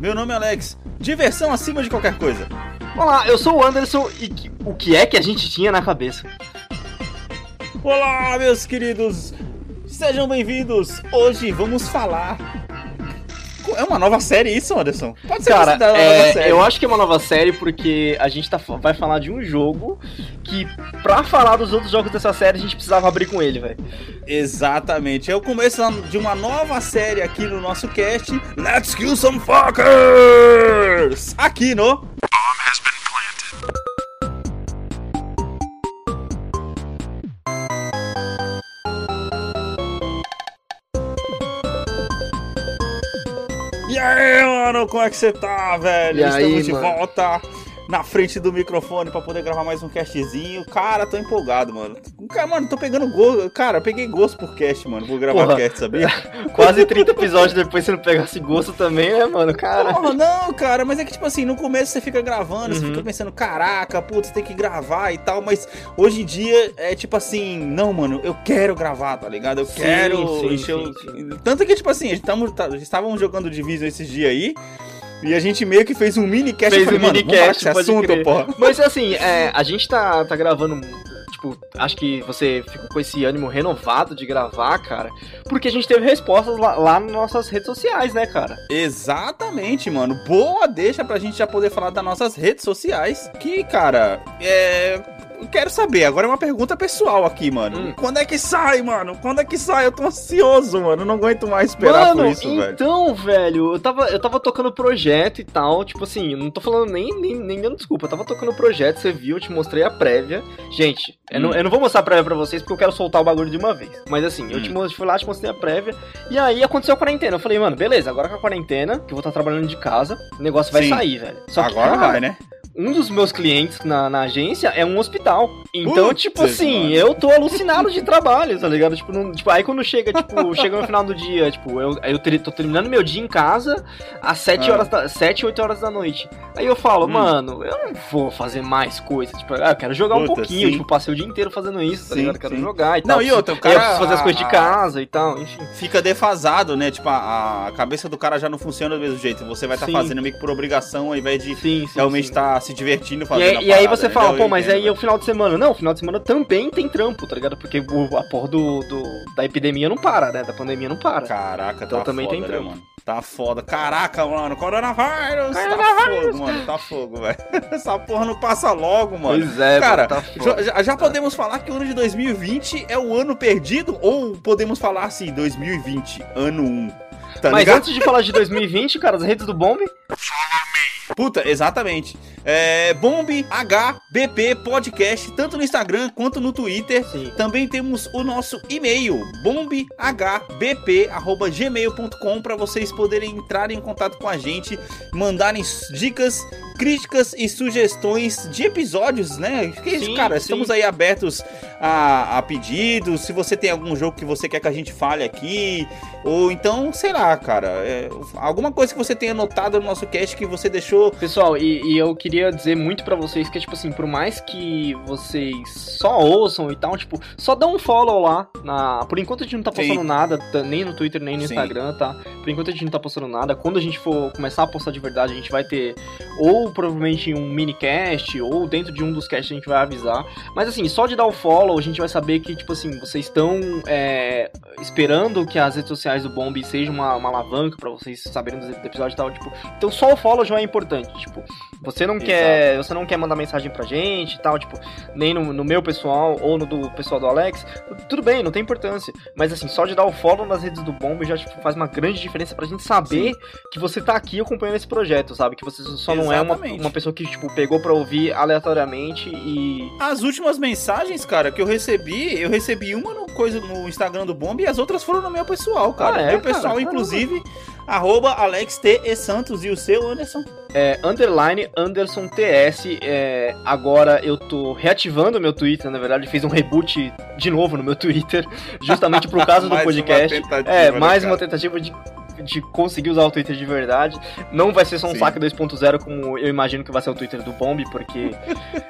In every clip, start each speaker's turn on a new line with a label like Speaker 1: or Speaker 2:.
Speaker 1: Meu nome é Alex. Diversão acima de qualquer coisa.
Speaker 2: Olá, eu sou o Anderson e que- o que é que a gente tinha na cabeça?
Speaker 1: Olá, meus queridos. Sejam bem-vindos. Hoje vamos falar. É uma nova série isso, Anderson? Pode ser
Speaker 2: Cara, é,
Speaker 1: nova série.
Speaker 2: eu acho que é uma nova série porque a gente tá, vai falar de um jogo que, pra falar dos outros jogos dessa série, a gente precisava abrir com ele, velho.
Speaker 1: Exatamente. É o começo de uma nova série aqui no nosso cast. Let's kill some fuckers! Aqui no. E aí, mano, como é que você tá, velho?
Speaker 2: E aí,
Speaker 1: Estamos de
Speaker 2: mano?
Speaker 1: volta na frente do microfone pra poder gravar mais um castzinho. Cara, tô empolgado, mano. Cara, mano, tô pegando gosto. Cara, eu peguei gosto por cast, mano. Vou gravar
Speaker 2: Porra.
Speaker 1: cast, sabia?
Speaker 2: Quase 30 episódios depois você não pegasse gosto também, né, mano? Cara.
Speaker 1: Porra, não, cara, mas é que, tipo assim, no começo você fica gravando, você
Speaker 2: Uhum.
Speaker 1: fica pensando, caraca, putz, tem que gravar e tal, mas hoje em dia é tipo assim, não, mano, eu quero gravar, tá ligado? Eu
Speaker 2: Sim,
Speaker 1: quero
Speaker 2: sim,
Speaker 1: encher o-
Speaker 2: sim,
Speaker 1: Tanto que, tipo assim, a gente tamo, tá, estávamos jogando Division esses dias aí, e a gente meio que fez um mini cast
Speaker 2: Fez
Speaker 1: falei,
Speaker 2: um mini cast,
Speaker 1: assunto,
Speaker 2: crer.
Speaker 1: porra.
Speaker 2: Mas assim, é, a gente tá, tá gravando. Tipo, acho que você ficou com esse ânimo renovado de gravar, cara. Porque a gente teve respostas lá, lá nas nossas redes sociais, né, cara?
Speaker 1: Exatamente, mano. Boa deixa pra gente já poder falar das nossas redes sociais. Que, cara, é. Eu quero saber, agora é uma pergunta pessoal aqui, mano.
Speaker 2: Hum.
Speaker 1: Quando é que sai, mano? Quando é que sai? Eu tô ansioso, mano. Eu não aguento mais esperar
Speaker 2: Mano,
Speaker 1: por isso, velho.
Speaker 2: então, velho, eu tava, eu tava tocando projeto e tal, tipo assim, eu não tô falando nem, nem, nem dando desculpa, eu tava tocando projeto, você viu, eu te mostrei a prévia. Gente, eu, não,
Speaker 1: Hum.
Speaker 2: eu não vou mostrar a prévia pra vocês porque eu quero soltar o bagulho de uma vez. Mas assim, eu
Speaker 1: Hum.
Speaker 2: te mostrei, fui lá, te mostrei a prévia, e aí aconteceu a quarentena. Eu falei, mano, beleza, agora com a quarentena, que eu vou estar trabalhando de casa, o negócio vai
Speaker 1: Sim.
Speaker 2: sair, velho. Só que,
Speaker 1: Agora
Speaker 2: cara,
Speaker 1: vai, né?
Speaker 2: Um dos meus clientes na, na agência é um hospital. Então,
Speaker 1: Putz,
Speaker 2: tipo assim,
Speaker 1: mano.
Speaker 2: eu tô alucinado de trabalho, tá ligado? Tipo, não- tipo, aí quando chega, tipo, chega no final do dia, tipo, eu, eu ter- tô terminando meu dia em casa às 7
Speaker 1: Ah.
Speaker 2: horas da, 7, 8 horas da noite. Aí eu falo,
Speaker 1: Hum.
Speaker 2: mano, eu não vou fazer mais coisa. Tipo, ah, eu quero jogar um
Speaker 1: Puta,
Speaker 2: pouquinho,
Speaker 1: sim.
Speaker 2: tipo, passei o dia inteiro fazendo isso, tá
Speaker 1: Sim,
Speaker 2: ligado? Eu quero
Speaker 1: sim.
Speaker 2: jogar e tal.
Speaker 1: Não, e outra, o cara.
Speaker 2: eu preciso fazer as coisas de casa e tal, enfim.
Speaker 1: Fica defasado, né? Tipo, a, a cabeça do cara já não funciona do mesmo jeito. Você vai estar
Speaker 2: Sim.
Speaker 1: fazendo meio que por obrigação, ao invés de
Speaker 2: Sim, sim.
Speaker 1: realmente estar se divertindo
Speaker 2: E
Speaker 1: fazendo
Speaker 2: aí,
Speaker 1: a
Speaker 2: e aí você fala,
Speaker 1: entendeu?
Speaker 2: pô, mas aí
Speaker 1: entendo,
Speaker 2: o final de semana? Não, o final de semana também tem trampo, tá ligado? Porque o, a porra do, do- da epidemia não para, né? Da pandemia não para.
Speaker 1: Caraca,
Speaker 2: Então
Speaker 1: tá
Speaker 2: também
Speaker 1: foda,
Speaker 2: tem
Speaker 1: né,
Speaker 2: trampo.
Speaker 1: mano? Tá foda. Caraca, mano, coronavírus! Tá fogo, mano, tá fogo, velho. Essa porra não passa logo, mano.
Speaker 2: Pois é,
Speaker 1: Cara,
Speaker 2: mano, tá foda.
Speaker 1: Já, já podemos falar que o ano de 2020 é o ano perdido? Ou podemos falar assim, 2020, ano 1? Tá
Speaker 2: Mas
Speaker 1: ligado?
Speaker 2: antes de falar de 2020, cara, as redes do
Speaker 1: Puta, exatamente. É, Bomb HBP Podcast, tanto no Instagram quanto no Twitter.
Speaker 2: sim.
Speaker 1: Também temos o nosso e-mail, bombhbp.gmail.com, para vocês poderem entrar em contato com a gente, mandarem dicas, críticas e sugestões de episódios, né? Porque,
Speaker 2: Sim,
Speaker 1: cara,
Speaker 2: sim.
Speaker 1: estamos aí abertos a, a pedidos. Se você tem algum jogo que você quer que a gente fale aqui, ou então, sei lá, cara, é, alguma coisa que você tenha notado no nosso cast que você deixou.
Speaker 2: Pessoal, e, e eu queria dizer muito pra vocês que, tipo assim, por mais que vocês só ouçam e tal, tipo, só dá um follow lá. Na... Por enquanto a gente não tá postando
Speaker 1: Sim.
Speaker 2: nada, nem no Twitter, nem no
Speaker 1: Sim.
Speaker 2: Instagram, tá? Por enquanto a gente não tá postando nada. Quando a gente for começar a postar de verdade, a gente vai ter ou provavelmente um minicast, ou dentro de um dos casts a gente vai avisar. Mas assim, só de dar o follow, a gente vai saber que, tipo assim, vocês estão é, esperando que as redes sociais do Bomb sejam uma, uma alavanca pra vocês saberem dos episódios e tal, tipo. Então só o follow já é importante. Tipo, você não quer. Você não quer mandar mensagem pra gente e tal, tipo, nem no, no meu pessoal ou no do pessoal do Alex. Tudo bem, não tem importância. Mas assim, só de dar o follow nas redes do Bomb já tipo, faz uma grande diferença pra gente saber que você tá aqui acompanhando esse projeto, sabe? Que você só não é uma,
Speaker 1: Exatamente.
Speaker 2: uma pessoa que, tipo, pegou pra ouvir aleatoriamente e.
Speaker 1: As últimas mensagens, cara, que eu recebi, eu recebi uma no, coisa, no Instagram do Bomb e as outras foram no meu pessoal, cara.
Speaker 2: Ah, é,
Speaker 1: meu pessoal,
Speaker 2: cara?
Speaker 1: inclusive, arroba Alex T. E Santos e o seu, Anderson.
Speaker 2: É, underline Anderson TS. É, agora eu tô reativando o meu Twitter, na verdade, fiz um reboot de novo no meu Twitter, justamente por causa do podcast. É,
Speaker 1: né,
Speaker 2: mais uma tentativa de de conseguir usar o Twitter de verdade. Não vai ser só um
Speaker 1: Sim.
Speaker 2: saque 2.0 como eu imagino que vai ser o Twitter do Bomb, porque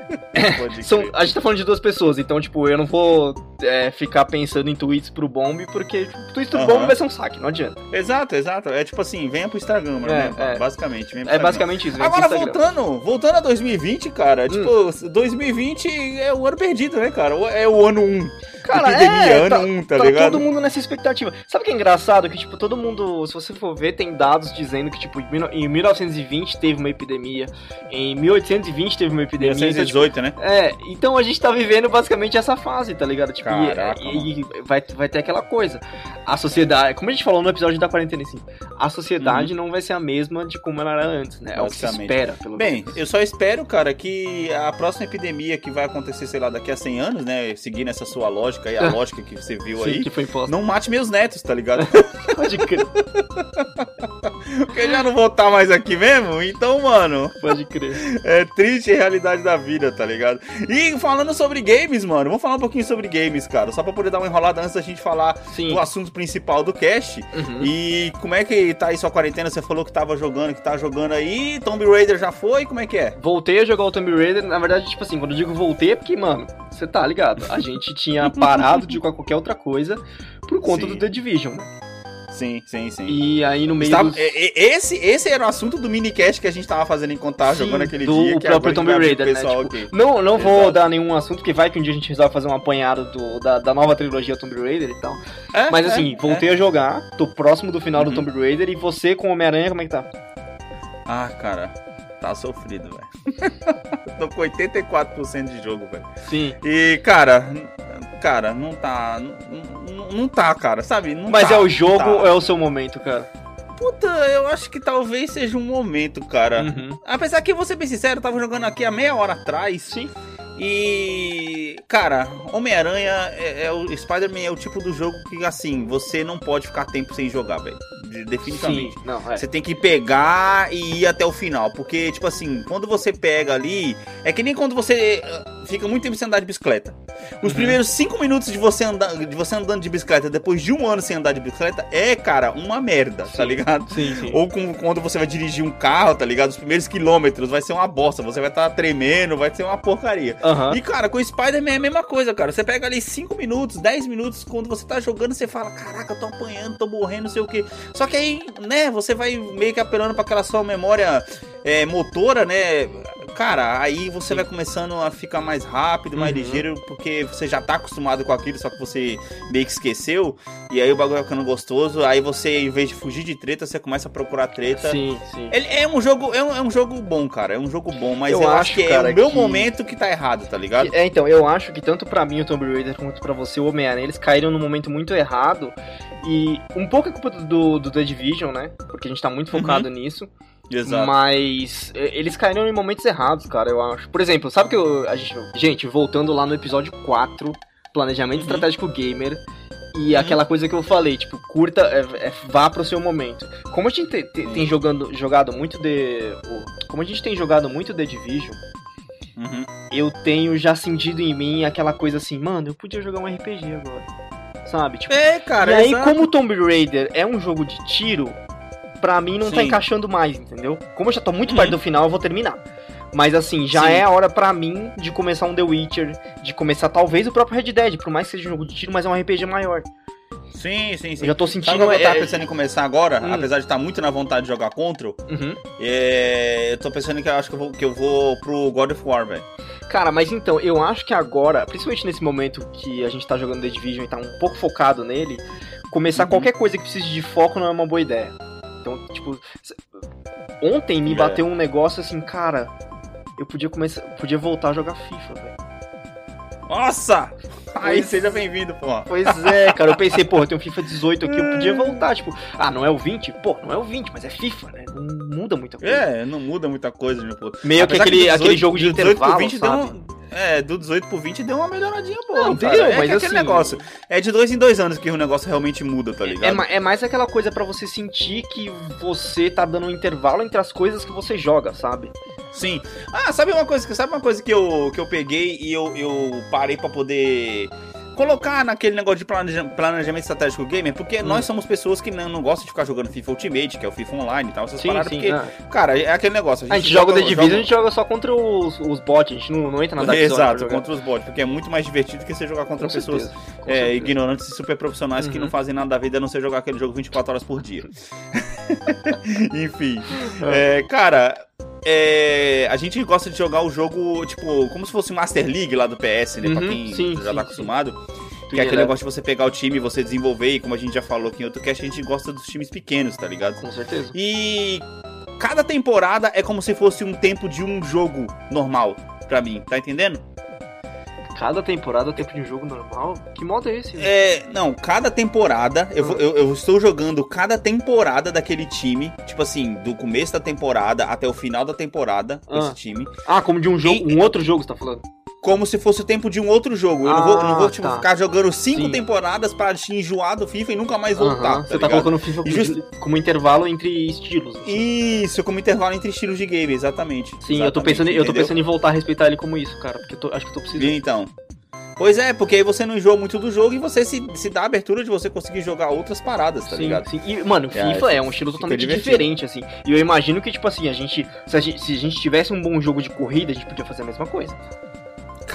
Speaker 2: são, a gente tá falando de duas pessoas, então, tipo, eu não vou é, ficar pensando em tweets pro Bomb, porque tipo, o tweet do
Speaker 1: Aham.
Speaker 2: Bomb vai ser um saque, não adianta.
Speaker 1: Exato, exato. É tipo assim, venha pro Instagram, né?
Speaker 2: É, é.
Speaker 1: Basicamente.
Speaker 2: É basicamente isso. vem pro
Speaker 1: Agora voltando, voltando a 2020, cara,
Speaker 2: Hum.
Speaker 1: tipo, 2020 é o ano perdido, né, cara? É o ano 1.
Speaker 2: Cara, é, tá,
Speaker 1: 1, tá,
Speaker 2: tá
Speaker 1: ligado?
Speaker 2: todo mundo nessa expectativa. Sabe o que é engraçado? Que, tipo, todo mundo, se você for ver, tem dados dizendo que, tipo, em mil- em 1920 teve uma epidemia, em 1820 teve uma epidemia. Então, tipo,
Speaker 1: 1918, né?
Speaker 2: É, então a gente tá vivendo basicamente essa fase, tá ligado? Tipo,
Speaker 1: Caraca,
Speaker 2: e, e vai, vai ter aquela coisa. A sociedade, como a gente falou no episódio da quarentena, assim, a sociedade não vai ser a mesma de como ela era antes, né? É o que se
Speaker 1: Uhum.
Speaker 2: Espera, pelo
Speaker 1: Bem,
Speaker 2: menos.
Speaker 1: eu só espero, cara, que a próxima epidemia que vai acontecer, sei lá, daqui a 100 anos, né, seguindo essa sua lógica aí, a lógica que você viu
Speaker 2: Sim,
Speaker 1: aí,
Speaker 2: que foi imposto.
Speaker 1: não mate meus netos, tá ligado?
Speaker 2: Pode crer,
Speaker 1: Porque eu já não vou estar mais aqui mesmo, então, mano,
Speaker 2: pode crer.
Speaker 1: é triste a realidade da vida, tá ligado? E falando sobre games, mano, vamos falar um pouquinho sobre games, cara, só pra poder dar uma enrolada antes da gente falar
Speaker 2: Sim.
Speaker 1: do assunto principal do cast.
Speaker 2: Uhum.
Speaker 1: E como é que tá aí sua quarentena? Você falou que tava jogando, que tá jogando aí, Tomb Raider já foi, como é que é?
Speaker 2: Voltei a jogar o Tomb Raider, na verdade, tipo assim, quando eu digo voltei é porque, mano, você tá ligado? A gente tinha parado de jogar qualquer outra coisa por conta
Speaker 1: Sim.
Speaker 2: do The Division, né?
Speaker 1: Sim, sim, sim.
Speaker 2: E aí no meio dos...
Speaker 1: esse, esse era o assunto do minicast que a gente tava fazendo enquanto tava
Speaker 2: Sim,
Speaker 1: jogando aquele
Speaker 2: do
Speaker 1: dia. Que
Speaker 2: próprio Tomb Raider, né?
Speaker 1: pessoal
Speaker 2: Tipo. Não, não vou dar nenhum assunto, porque vai que um dia a gente resolve fazer um apanhado do, da, da nova trilogia Tomb Raider e tal.
Speaker 1: É,
Speaker 2: Mas
Speaker 1: é,
Speaker 2: assim,
Speaker 1: é.
Speaker 2: voltei a jogar, tô próximo do final
Speaker 1: Uhum.
Speaker 2: do Tomb Raider, e você com o Homem-Aranha, como é que tá?
Speaker 1: Ah, cara, tá sofrido, velho. Tô com 84% de jogo, velho.
Speaker 2: Sim.
Speaker 1: E, cara, cara, não tá. Não, não- tá, cara, sabe? Não
Speaker 2: Mas
Speaker 1: tá,
Speaker 2: é o jogo
Speaker 1: tá.
Speaker 2: ou é o seu momento, cara?
Speaker 1: Puta, eu acho que talvez seja um momento, cara.
Speaker 2: Uhum.
Speaker 1: Apesar que, vou ser bem sincero, eu tava jogando aqui há meia hora atrás.
Speaker 2: Sim.
Speaker 1: E. Cara, Homem-Aranha é, é o. Spider-Man é o tipo do jogo que, assim, você não pode ficar tempo sem jogar, velho. De- Definitivamente.
Speaker 2: Sim. Não, é.
Speaker 1: Você tem que pegar e ir até o final. Porque, tipo assim, quando você pega ali. É que nem quando você ah, fica muito tempo sem andar de bicicleta. Os
Speaker 2: Uhum.
Speaker 1: primeiros cinco minutos de você, andar, de você andando de bicicleta, depois de um ano sem andar de bicicleta, é, cara, uma merda, tá
Speaker 2: Sim.
Speaker 1: ligado?
Speaker 2: Sim, sim.
Speaker 1: Ou com- quando você vai dirigir um carro, tá ligado? Os primeiros quilômetros vai ser uma bosta. Você vai estar tremendo, vai ser uma porcaria.
Speaker 2: Aham.
Speaker 1: E, cara, com o Spider-Man é a mesma coisa, cara. Você pega ali 5 minutos, 10 minutos, quando você tá jogando, você fala, caraca, eu tô apanhando, tô morrendo, não sei o quê. Só que aí, né, você vai meio que apelando pra aquela sua memória é, motora, né? Cara, aí você vai começando a ficar mais rápido, mais
Speaker 2: Uhum.
Speaker 1: ligeiro, porque você já tá acostumado com aquilo, só que você meio que esqueceu. E aí o bagulho vai ficando gostoso. Aí você, em vez de fugir de treta, você começa a procurar treta.
Speaker 2: Sim, sim.
Speaker 1: Ele é um jogo, é um, é um jogo bom, cara. É um jogo bom, mas
Speaker 2: Eu
Speaker 1: eu, acho
Speaker 2: acho,
Speaker 1: que é
Speaker 2: cara,
Speaker 1: o meu
Speaker 2: que-
Speaker 1: momento que tá errado, tá ligado?
Speaker 2: É, então, eu acho que tanto pra mim o Tomb Raider quanto pra você o Homem-Aranha, eles caíram no momento muito errado. E um pouco é culpa do, do The Division, né? Porque a gente tá muito focado nisso.
Speaker 1: Exato.
Speaker 2: Mas eles caíram em momentos errados, cara, eu acho. Por exemplo, sabe que eu, a gente, gente, voltando lá no episódio 4, Planejamento
Speaker 1: Uhum.
Speaker 2: Estratégico Gamer, e aquela coisa que eu falei, tipo, curta, é, é, vá pro seu momento. Como a gente te- te- tem, jogando, jogado muito de. Como a gente tem jogado muito The Division,
Speaker 1: Uhum.
Speaker 2: eu tenho já sentido em mim aquela coisa assim, mano, eu podia jogar um RPG agora. Sabe? Tipo,
Speaker 1: É, cara,
Speaker 2: e aí,
Speaker 1: exato.
Speaker 2: como o Tomb Raider é um jogo de tiro, pra mim não tá
Speaker 1: Sim.
Speaker 2: encaixando mais, entendeu? Como eu já tô muito
Speaker 1: Uhum.
Speaker 2: perto do final, eu vou terminar. Mas assim, já
Speaker 1: Sim.
Speaker 2: é a hora pra mim de começar um The Witcher, de começar talvez o próprio Red Dead, por mais que seja um jogo de tiro, mas é um RPG maior.
Speaker 1: Sim, sim, sim.
Speaker 2: Eu já tô
Speaker 1: Sabe
Speaker 2: sentindo.
Speaker 1: que eu tava
Speaker 2: é-
Speaker 1: pensando em começar agora?
Speaker 2: Hum.
Speaker 1: Apesar de estar muito na vontade de jogar Control,
Speaker 2: Uhum.
Speaker 1: é, eu tô pensando que eu acho que eu vou, que eu vou pro God of War, velho.
Speaker 2: Cara, mas então, eu acho que agora, principalmente nesse momento que a gente tá jogando The Division e tá um pouco focado nele, começar
Speaker 1: Uhum.
Speaker 2: qualquer coisa que precise de foco não é uma boa ideia. Então, tipo, ontem me
Speaker 1: É.
Speaker 2: bateu um negócio assim, cara, eu podia começar, podia voltar a jogar FIFA, velho.
Speaker 1: Nossa! Aí, seja bem-vindo, pô.
Speaker 2: Pois é, cara, eu pensei, pô, eu tenho FIFA 18 aqui, eu podia voltar, tipo, ah, não é o 20? Pô, não é o 20, mas é FIFA, né? Não muda muita coisa.
Speaker 1: É, não muda muita coisa, meu puto.
Speaker 2: Meio que
Speaker 1: Apesar
Speaker 2: aquele,
Speaker 1: do
Speaker 2: aquele jogo de
Speaker 1: 18
Speaker 2: intervalo,
Speaker 1: 20
Speaker 2: sabe?
Speaker 1: Deu um, é, do 18 pro 20 deu uma melhoradinha boa,
Speaker 2: Não,
Speaker 1: cara.
Speaker 2: deu,
Speaker 1: é
Speaker 2: mas
Speaker 1: que aquele
Speaker 2: assim-
Speaker 1: negócio. É de dois em dois anos que o negócio realmente muda, tá ligado?
Speaker 2: É, é mais aquela coisa pra você sentir que você tá dando um intervalo entre as coisas que você joga, sabe?
Speaker 1: Sim. Ah, sabe uma coisa que sabe uma coisa que eu, que eu peguei e eu, eu parei pra poder colocar naquele negócio de planeja- planejamento estratégico gamer, porque
Speaker 2: Hum.
Speaker 1: nós somos pessoas que não, não gostam de ficar jogando FIFA Ultimate, que é o FIFA Online e tal, essas
Speaker 2: Sim,
Speaker 1: paradas,
Speaker 2: sim.
Speaker 1: porque,
Speaker 2: ah.
Speaker 1: cara, é aquele negócio.
Speaker 2: A gente joga o The Division, a gente joga só contra os, os bots, a gente não, não entra na Dark
Speaker 1: Exato,
Speaker 2: jogar.
Speaker 1: contra os bots, porque é muito mais divertido que você jogar contra
Speaker 2: Com
Speaker 1: pessoas
Speaker 2: certeza,
Speaker 1: é,
Speaker 2: certeza.
Speaker 1: ignorantes e super profissionais que
Speaker 2: Uhum.
Speaker 1: não fazem nada da vida a não ser jogar aquele jogo 24 horas por dia. Enfim, é, cara, é, a gente gosta de jogar o jogo, tipo, como se fosse Master League lá do PS, né? pra
Speaker 2: Uhum,
Speaker 1: quem
Speaker 2: sim,
Speaker 1: já
Speaker 2: sim,
Speaker 1: tá
Speaker 2: sim.
Speaker 1: acostumado. Que é
Speaker 2: Twin
Speaker 1: aquele negócio de você pegar o time e você desenvolver, e como a gente já falou aqui em outro cast, a gente gosta dos times pequenos, tá ligado?
Speaker 2: Com certeza.
Speaker 1: E cada temporada é como se fosse um tempo de um jogo normal, pra mim, tá entendendo?
Speaker 2: Cada temporada tempo de jogo normal. Que modo é esse?
Speaker 1: É, não, cada temporada, eu, vou- eu, eu estou jogando cada temporada daquele time, tipo assim, do começo da temporada até o final da temporada,
Speaker 2: Ah.
Speaker 1: esse time,
Speaker 2: Ah, como de um jogo,
Speaker 1: E-
Speaker 2: um outro jogo você tá falando?
Speaker 1: Como se fosse o tempo de um outro jogo. Eu não vou, não vou
Speaker 2: Ah,
Speaker 1: tipo,
Speaker 2: tá.
Speaker 1: ficar jogando cinco
Speaker 2: Sim.
Speaker 1: temporadas pra te enjoar do FIFA e nunca mais voltar.
Speaker 2: Aham,
Speaker 1: tá
Speaker 2: você tá
Speaker 1: ligado?
Speaker 2: colocando o FIFA como,
Speaker 1: just-
Speaker 2: como intervalo entre estilos. assim.
Speaker 1: Isso, como intervalo entre estilos de game, exatamente.
Speaker 2: Sim, eu tô
Speaker 1: Exatamente,
Speaker 2: pensando, eu tô pensando em voltar a respeitar ele como isso, cara, porque eu tô- acho que eu tô precisando.
Speaker 1: Então. Pois é, porque aí você não enjoa muito do jogo e você se, se dá a abertura de você conseguir jogar outras paradas, tá
Speaker 2: sim,
Speaker 1: ligado?
Speaker 2: sim. E, mano,
Speaker 1: É,
Speaker 2: FIFA é um estilo totalmente diferente, assim. E eu imagino que, tipo assim, a gente se, a gente. se a gente tivesse um bom jogo de corrida, a gente podia fazer a mesma coisa.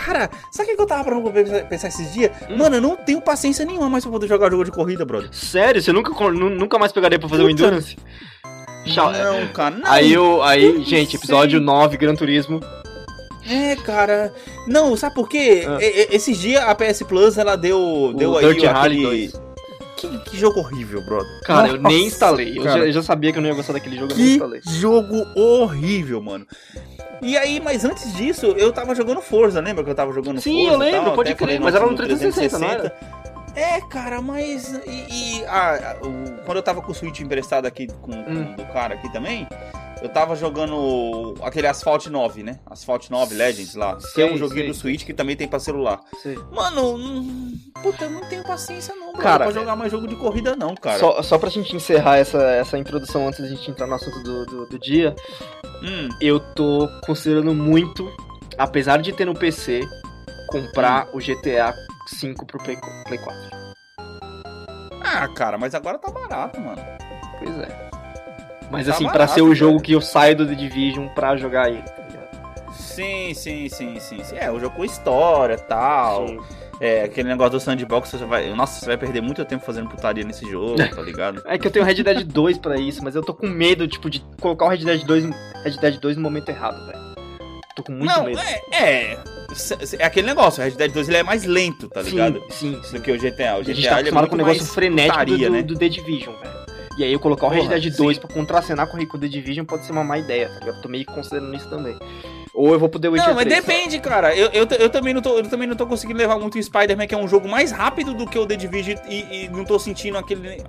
Speaker 1: Cara, sabe o que eu tava pra pensar- esses dias?
Speaker 2: Hum.
Speaker 1: Mano, eu não tenho paciência nenhuma mais pra poder jogar jogo de corrida, brother.
Speaker 2: Sério? Você nunca, nu- nunca mais pegaria pra fazer o. Endurance?
Speaker 1: Não, cara, não.
Speaker 2: Aí eu. Aí,
Speaker 1: eu
Speaker 2: gente, episódio
Speaker 1: sei.
Speaker 2: 9, Gran Turismo.
Speaker 1: É, cara. Não, sabe por quê?
Speaker 2: Ah.
Speaker 1: Esses dias a PS Plus, ela deu, deu
Speaker 2: o
Speaker 1: aí
Speaker 2: Dirt
Speaker 1: o
Speaker 2: Rally
Speaker 1: aquele...
Speaker 2: 2.
Speaker 1: Que, que jogo horrível, brother.
Speaker 2: Cara, eu nem
Speaker 1: Nossa,
Speaker 2: instalei. Eu já, eu já sabia que eu não ia gostar daquele jogo, eu
Speaker 1: Que
Speaker 2: instalei.
Speaker 1: jogo horrível, mano. E aí, mas antes disso, eu tava jogando Forza, lembra que eu tava jogando
Speaker 2: Sim,
Speaker 1: Forza?
Speaker 2: eu
Speaker 1: e
Speaker 2: lembro,
Speaker 1: tal?
Speaker 2: pode crer, mas era no 360, não
Speaker 1: 360. É, cara, mas. E, e a- a- o- quando eu tava com o Switch emprestado aqui com, com
Speaker 2: Hum.
Speaker 1: do cara aqui também, eu tava jogando aquele Asphalt 9, né? Asphalt 9 Legends lá. que é um
Speaker 2: Sei,
Speaker 1: joguinho
Speaker 2: sei.
Speaker 1: do Switch que também tem pra celular.
Speaker 2: Sei.
Speaker 1: Mano, hum, puta, eu não tenho paciência não, cara,
Speaker 2: Cara,
Speaker 1: pra jogar mais jogo de corrida não, cara.
Speaker 2: Só, só pra gente encerrar essa, essa introdução antes da gente entrar no assunto do, do, do dia,
Speaker 1: Hum,
Speaker 2: eu tô considerando muito, apesar de ter no PC, comprar
Speaker 1: Hum.
Speaker 2: o GTA V pro Play, Play 4.
Speaker 1: Ah, cara, mas agora tá barato, mano.
Speaker 2: Pois é. Mas
Speaker 1: Tá
Speaker 2: assim, pra
Speaker 1: barato,
Speaker 2: ser o jogo
Speaker 1: velho.
Speaker 2: que eu saio do The Division pra jogar ele. tá?
Speaker 1: Sim, sim, sim, sim, sim. É, o jogo com história e tal.
Speaker 2: Sim.
Speaker 1: É, aquele negócio do sandbox, você vai. Nossa, você vai perder muito tempo fazendo putaria nesse jogo, tá ligado?
Speaker 2: É que eu tenho Red Dead 2 pra isso, mas eu tô com medo, tipo, de colocar o Red Dead 2, Red Dead 2 no momento errado, velho. Tô com muito
Speaker 1: não,
Speaker 2: medo.
Speaker 1: é, é. É aquele negócio, o Red Dead 2 ele é mais lento, tá ligado?
Speaker 2: Sim, sim, sim.
Speaker 1: Do que o GTA. O
Speaker 2: a
Speaker 1: GTA
Speaker 2: gente tá
Speaker 1: é
Speaker 2: acostumado
Speaker 1: muito
Speaker 2: com o negócio frenético
Speaker 1: putaria,
Speaker 2: do,
Speaker 1: né?
Speaker 2: do The Division, velho. E aí eu colocar o Red
Speaker 1: Porra,
Speaker 2: Dead 2
Speaker 1: sim.
Speaker 2: pra contracenar com o The Division pode ser uma má ideia, tá ligado? Eu tô meio que considerando isso também. Ou eu vou poder Witcher
Speaker 1: Não, mas
Speaker 2: 3.
Speaker 1: depende, cara. Eu, eu, eu também não tô, eu também não tô conseguindo levar muito o Spider-Man, que é um jogo mais rápido do que o The Division e, e não tô sentindo aquele.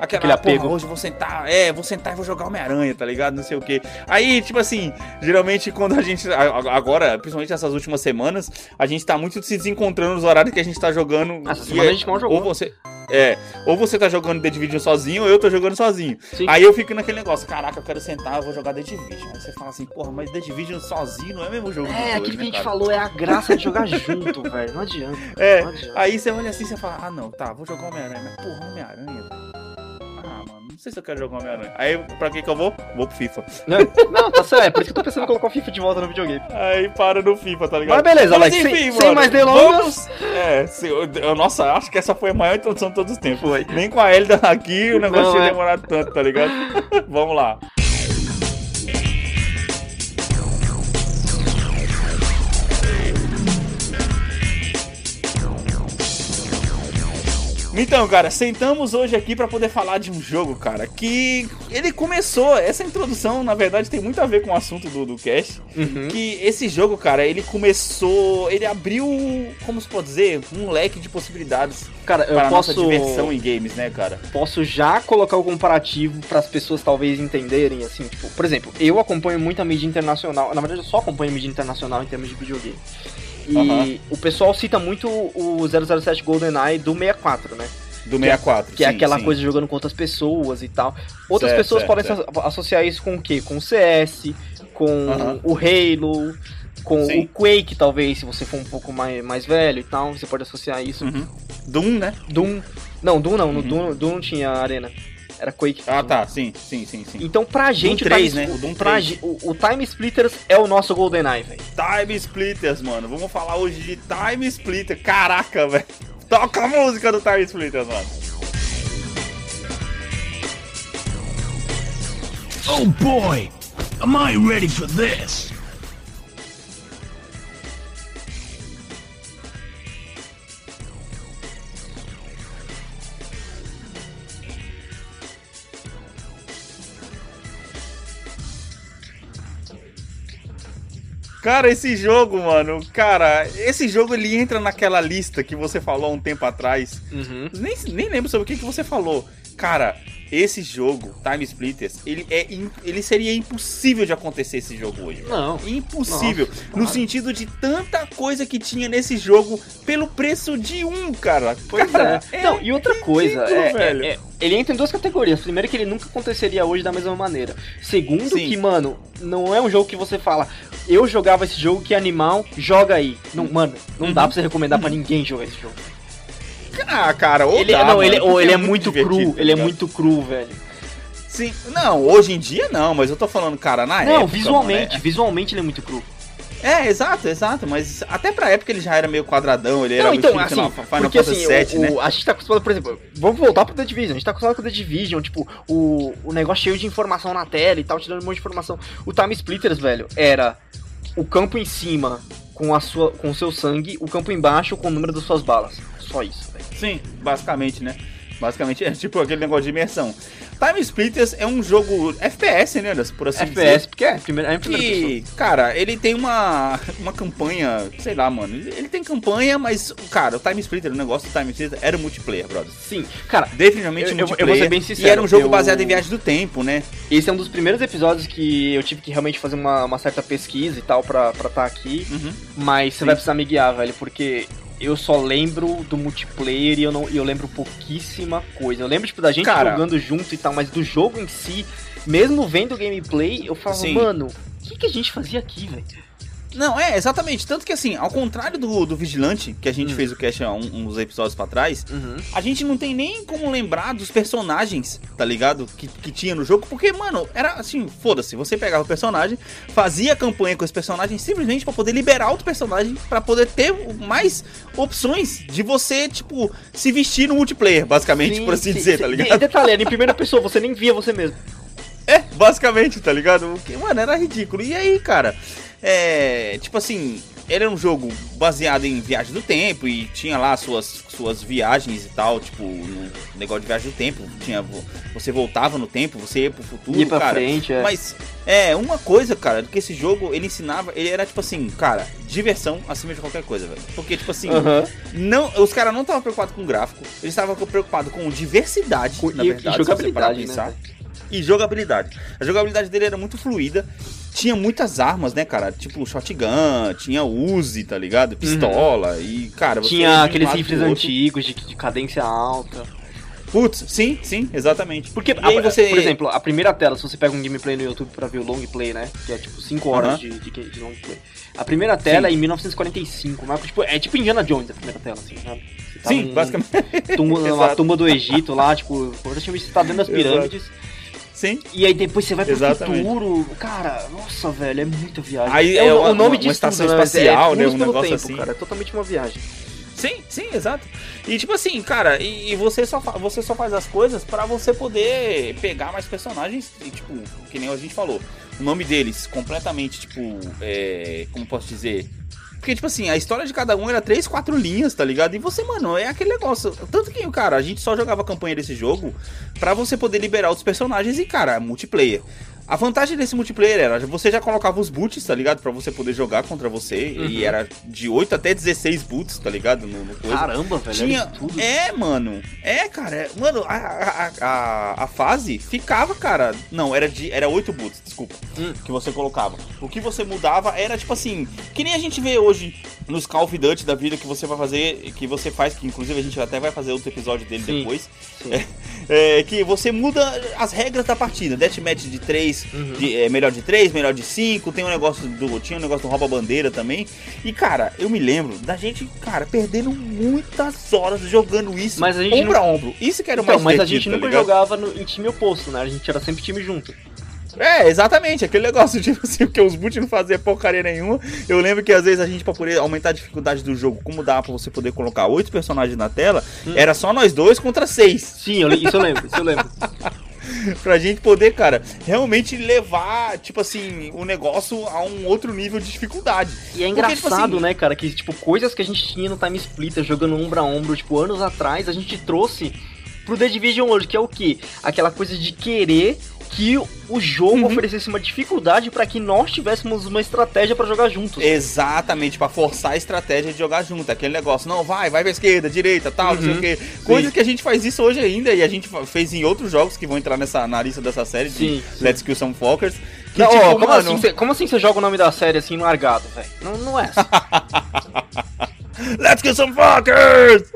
Speaker 1: Aquela,
Speaker 2: Aquele apego.
Speaker 1: Porra, hoje eu vou sentar, é, vou sentar e vou jogar Homem-Aranha, tá ligado? Não sei o quê. Aí, tipo assim, geralmente quando a gente. Agora, principalmente essas últimas semanas, a gente tá muito se desencontrando nos horários que a gente tá jogando.
Speaker 2: Essa semana
Speaker 1: é-
Speaker 2: a gente mal jogou.
Speaker 1: Ou você. É, ou você tá jogando The Division sozinho, ou eu tô jogando sozinho.
Speaker 2: Sim.
Speaker 1: Aí eu fico naquele negócio, caraca, eu quero sentar, eu vou jogar The Division. Aí você fala assim, porra, mas The Division sozinho não é o mesmo jogo.
Speaker 2: É,
Speaker 1: dois,
Speaker 2: aquilo que
Speaker 1: né,
Speaker 2: a gente
Speaker 1: cara?
Speaker 2: falou é a graça de jogar junto, velho. Não adianta.
Speaker 1: É,
Speaker 2: Não adianta.
Speaker 1: aí você olha assim e você fala, ah não, tá, vou jogar Homem-Aranha, mas porra, Homem-Aranha. Ah, mano, não sei se eu quero jogar Homem-Aranha. Aí pra que que eu vou? Vou pro FIFA.
Speaker 2: Não, não, tá certo. É por isso que eu tô pensando em colocar o FIFA de volta no videogame.
Speaker 1: Aí para no FIFA, tá ligado?
Speaker 2: Mas beleza, Alex, sem- sem
Speaker 1: brother,
Speaker 2: mais delongas.
Speaker 1: vamos- É, se, eu, eu- nossa, acho que essa foi a maior introdução de todos os tempos. Foi. Nem com a Elida aqui o negócio
Speaker 2: Não,
Speaker 1: tinha
Speaker 2: é.
Speaker 1: demorado tanto, tá ligado? vamos lá. Então, cara, sentamos hoje aqui pra poder falar de um jogo, cara, que ele começou, essa introdução, na verdade, tem muito a ver com o assunto do, do cast,
Speaker 2: Uhum.
Speaker 1: que esse jogo, cara, ele começou, ele abriu, como se pode dizer, um leque de possibilidades
Speaker 2: Cara, eu
Speaker 1: para a
Speaker 2: posso,
Speaker 1: nossa diversão em games, né, cara?
Speaker 2: posso já colocar o comparativo para as pessoas talvez entenderem, assim, tipo, por exemplo, eu acompanho muito a mídia internacional, na verdade eu só acompanho a mídia internacional em termos de videogame. E
Speaker 1: Aham.
Speaker 2: o pessoal cita muito o 007 GoldenEye do 64, né?
Speaker 1: Do 64,
Speaker 2: Que é
Speaker 1: sim,
Speaker 2: aquela
Speaker 1: sim.
Speaker 2: coisa jogando com outras pessoas e tal. Outras
Speaker 1: Certo,
Speaker 2: pessoas
Speaker 1: certo,
Speaker 2: podem
Speaker 1: certo.
Speaker 2: asso- associar isso com o quê? Com o CS, com
Speaker 1: Aham.
Speaker 2: o Halo, Com
Speaker 1: Sim.
Speaker 2: o Quake, talvez, se você for um pouco mais, mais velho e tal, você pode associar isso.
Speaker 1: Uhum. Doom, né?
Speaker 2: Doom. Não, Doom não, no
Speaker 1: Uhum.
Speaker 2: Doom, Doom não tinha arena. Era Quake.
Speaker 1: Ah, tá, sim, sim, sim, sim.
Speaker 2: Então, pra gente, o
Speaker 1: 3,
Speaker 2: Time,
Speaker 1: né? O Doom
Speaker 2: pra
Speaker 1: 3.
Speaker 2: ge- o, o Time Splitters é o nosso GoldenEye, velho.
Speaker 1: Time Splitters, mano. Vamos falar hoje de Time Splitter. Caraca, velho. Toca a música do Time Splitters, mano.
Speaker 3: Oh boy, am I ready for this?
Speaker 1: Cara, esse jogo, mano, cara, esse jogo ele entra naquela lista que você falou há um tempo atrás.
Speaker 2: Uhum.
Speaker 1: Nem, nem lembro sobre o que, que você falou. Cara, esse jogo, Time Splitters, ele, é, ele seria impossível de acontecer esse jogo hoje.
Speaker 2: Não.
Speaker 1: Impossível. No
Speaker 2: claro.
Speaker 1: sentido de tanta coisa que tinha nesse jogo pelo preço de um, cara.
Speaker 2: Pois
Speaker 1: cara,
Speaker 2: é. Não, e outra coisa,
Speaker 1: ridículo,
Speaker 2: é,
Speaker 1: velho.
Speaker 2: é- é- ele entra em duas categorias. Primeiro, que ele nunca aconteceria hoje da mesma maneira. Segundo,
Speaker 1: Sim.
Speaker 2: que, mano, não é um jogo que você fala, eu jogava esse jogo, que animal, joga aí. Não, mano, não
Speaker 1: Uhum.
Speaker 2: dá pra você recomendar pra ninguém jogar esse jogo.
Speaker 1: Ah, cara, ou
Speaker 2: ele,
Speaker 1: dá,
Speaker 2: não,
Speaker 1: mano,
Speaker 2: ele, ou
Speaker 1: porque
Speaker 2: ele é muito
Speaker 1: divertido,
Speaker 2: cru,
Speaker 1: tá
Speaker 2: ele é muito cru, velho.
Speaker 1: Sim, não, hoje em dia não, mas eu tô falando, cara, na época.
Speaker 2: não,
Speaker 1: mano,
Speaker 2: visualmente,
Speaker 1: é-
Speaker 2: visualmente ele é muito cru.
Speaker 1: É, exato, exato, mas até pra época ele já era meio quadradão, ele era
Speaker 2: Não,
Speaker 1: o
Speaker 2: então,
Speaker 1: estilo
Speaker 2: assim,
Speaker 1: Final, Final
Speaker 2: porque
Speaker 1: Fantasy
Speaker 2: assim,
Speaker 1: VII,
Speaker 2: o,
Speaker 1: né?
Speaker 2: o- a gente tá acostumado, por exemplo, vamos voltar pro The Division, a gente tá acostumado com o The Division, tipo, o, o negócio cheio de informação na tela e tal, te dando um monte de informação. O Time Splitters, velho, era o campo em cima com a sua com o seu sangue, o campo embaixo com o número das suas balas. Só isso, velho.
Speaker 1: Sim, basicamente, né? Basicamente é tipo aquele negócio de imersão. Time Splitters é um jogo FPS, né, Anderson, por assim
Speaker 2: FPS, porque é, primeira, é primeira.
Speaker 1: Que, cara, ele tem uma, uma campanha, sei lá, mano. Ele, tem campanha, mas, cara, o Time Splitter, o negócio do Time Splitter era o multiplayer, brother.
Speaker 2: Sim, cara,
Speaker 1: Definitivamente
Speaker 2: Eu- eu- eu vou
Speaker 1: multiplayer.
Speaker 2: ser bem sincero,
Speaker 1: e era um jogo
Speaker 2: eu-
Speaker 1: baseado em viagem do tempo, né?
Speaker 2: esse é um dos primeiros episódios que eu tive que realmente fazer uma, uma certa pesquisa e tal pra estar tá aqui.
Speaker 1: Uhum.
Speaker 2: Mas você
Speaker 1: Sim.
Speaker 2: vai precisar me guiar, velho, porque eu só lembro do multiplayer e eu, não, eu lembro pouquíssima coisa. Eu lembro, tipo, da gente
Speaker 1: Cara.
Speaker 2: jogando junto e tal, mas do jogo em si, mesmo vendo o gameplay, eu
Speaker 1: Sim.
Speaker 2: mano, o que, que a gente fazia aqui, velho?
Speaker 1: Não, é, exatamente. Tanto que, assim, ao contrário do, do Vigilante, que a gente
Speaker 2: Hum.
Speaker 1: fez o cast há um- uns episódios pra trás, a gente não tem nem como lembrar dos personagens, tá ligado? Que, que tinha no jogo, porque, mano, era assim, foda-se, você pegava o personagem, fazia campanha com esse personagem simplesmente pra poder liberar outro personagem, pra poder ter mais opções de você, tipo, se vestir no multiplayer, basicamente,
Speaker 2: Sim,
Speaker 1: por assim
Speaker 2: sim,
Speaker 1: dizer,
Speaker 2: sim.
Speaker 1: tá
Speaker 2: E
Speaker 1: ligado?
Speaker 2: detalhe, era em primeira pessoa, você nem via você mesmo.
Speaker 1: É, basicamente, tá ligado? Porque, mano, era ridículo. E aí, cara, é. Tipo assim, era um jogo baseado em viagem do tempo e tinha lá suas, suas viagens e tal, tipo, no negócio de viagem do tempo. Tinha, vo- você voltava no tempo, você ia pro futuro,
Speaker 2: Ia pra
Speaker 1: cara.
Speaker 2: frente, é.
Speaker 1: Mas é, uma coisa, cara, que esse jogo ele ensinava, ele era tipo assim, cara, diversão acima de qualquer coisa, velho. Porque, tipo assim, não, os caras não estavam preocupados com gráfico, eles estavam preocupados com diversidade,
Speaker 2: Com-
Speaker 1: na
Speaker 2: e- e
Speaker 1: verdade, se você parar
Speaker 2: jogabilidade, né.
Speaker 1: E jogabilidade. A jogabilidade dele era muito fluida. Tinha muitas armas, né, cara? Tipo shotgun, tinha Uzi, tá ligado? Pistola. E, cara,
Speaker 2: Tinha aqueles rifles antigos de, de cadência alta.
Speaker 1: Putz, sim, sim, exatamente.
Speaker 2: Porque,
Speaker 1: aí
Speaker 2: a-
Speaker 1: você.
Speaker 2: por exemplo, a primeira tela, se você pega um gameplay no YouTube pra ver o long play, né? Que é tipo 5 horas
Speaker 1: Aham.
Speaker 2: de, de, de long play. A primeira tela
Speaker 1: Sim.
Speaker 2: é em 1945, mas, tipo, é tipo Indiana Jones a primeira tela, assim, sabe? Tá
Speaker 1: Sim,
Speaker 2: num-
Speaker 1: basicamente.
Speaker 2: tumba, uma tumba do Egito lá, tipo, praticamente você tá dentro das
Speaker 1: Exato. Sim.
Speaker 2: E aí depois você vai pro
Speaker 1: Exatamente.
Speaker 2: futuro. Cara, nossa, velho, é muita viagem.
Speaker 1: Aí
Speaker 2: é,
Speaker 1: é
Speaker 2: o,
Speaker 1: uma-
Speaker 2: o nome
Speaker 1: uma
Speaker 2: disso
Speaker 1: estação
Speaker 2: tudo, né?
Speaker 1: espacial,
Speaker 2: é
Speaker 1: né, um negócio
Speaker 2: tempo,
Speaker 1: assim.
Speaker 2: cara, é totalmente uma viagem.
Speaker 1: Sim, sim, exato. E tipo assim, cara, e, e você, só você só faz as coisas pra você poder pegar mais personagens e, tipo, que nem a gente falou. O nome deles completamente, tipo, é, como posso dizer? Porque, tipo assim, a história de cada um era três, quatro linhas, tá ligado? E você, mano, é aquele negócio. Tanto que, cara, a gente só jogava a campanha desse jogo pra você poder liberar outros personagens e, cara, multiplayer. A vantagem desse multiplayer era, você já colocava os boots, tá ligado? Pra você poder jogar contra você.
Speaker 2: Uhum.
Speaker 1: E era de 8 até 16 boots, tá ligado? No, no.
Speaker 2: Caramba, velho,
Speaker 1: Tinha. É, mano. É, cara. é- Mano, a, a, a, a fase ficava, cara. Não, era de. Era 8 boots, desculpa.
Speaker 2: Hum.
Speaker 1: Que você colocava. O que você mudava era tipo assim. Que nem a gente vê hoje nos Call of Duty da vida que você vai fazer. Que você faz, que inclusive a gente até vai fazer outro episódio dele
Speaker 2: Sim.
Speaker 1: depois.
Speaker 2: Sim.
Speaker 1: É, que você muda as regras da partida. Deathmatch de 3,
Speaker 2: Uhum.
Speaker 1: de, é, melhor de 3, melhor de 5. Tem um negócio do. Tinha um negócio do rouba-bandeira também. E, cara, eu me lembro da gente, cara, perdendo muitas horas jogando isso
Speaker 2: Mas a gente
Speaker 1: ombro
Speaker 2: não-
Speaker 1: a ombro. Isso que era o
Speaker 2: Então,
Speaker 1: mais
Speaker 2: mas a gente
Speaker 1: tá
Speaker 2: nunca
Speaker 1: ligado?
Speaker 2: jogava no- em time oposto, né? A gente era sempre time junto.
Speaker 1: É, exatamente, aquele negócio, tipo assim, porque os boot não fazia porcaria nenhuma. Eu lembro que às vezes a gente, pra poder aumentar a dificuldade do jogo, como dá pra você poder colocar oito personagens na tela,
Speaker 2: Hum.
Speaker 1: era só nós dois contra seis.
Speaker 2: Sim, eu, isso eu lembro, isso eu lembro.
Speaker 1: Pra gente poder, cara, realmente levar, tipo assim, o negócio a um outro nível de dificuldade.
Speaker 2: E é
Speaker 1: Porque,
Speaker 2: engraçado,
Speaker 1: tipo assim-
Speaker 2: né, cara, que, tipo, coisas que a gente tinha no Time Splitter jogando ombro a ombro, tipo, anos atrás, a gente trouxe pro The Division hoje, que é o quê? Aquela coisa de querer que o jogo
Speaker 1: Uhum.
Speaker 2: oferecesse uma dificuldade pra que nós tivéssemos uma estratégia pra jogar juntos.
Speaker 1: Exatamente, pra forçar a estratégia de jogar junto. Aquele negócio, não, vai, vai pra esquerda, direita, tal, não sei
Speaker 2: Uhum,
Speaker 1: o quê. Coisas que a gente faz isso hoje ainda e a gente fez em outros jogos que vão entrar nessa, na lista dessa série de
Speaker 2: Sim, sim.
Speaker 1: Let's Kill Some Fuckers. Que,
Speaker 2: Não,
Speaker 1: tipo,
Speaker 2: ó, como,
Speaker 1: mano,
Speaker 2: assim, cê, como assim você joga o nome da série assim largado, velho? Não, não é assim.
Speaker 1: Let's Kill Some Fuckers!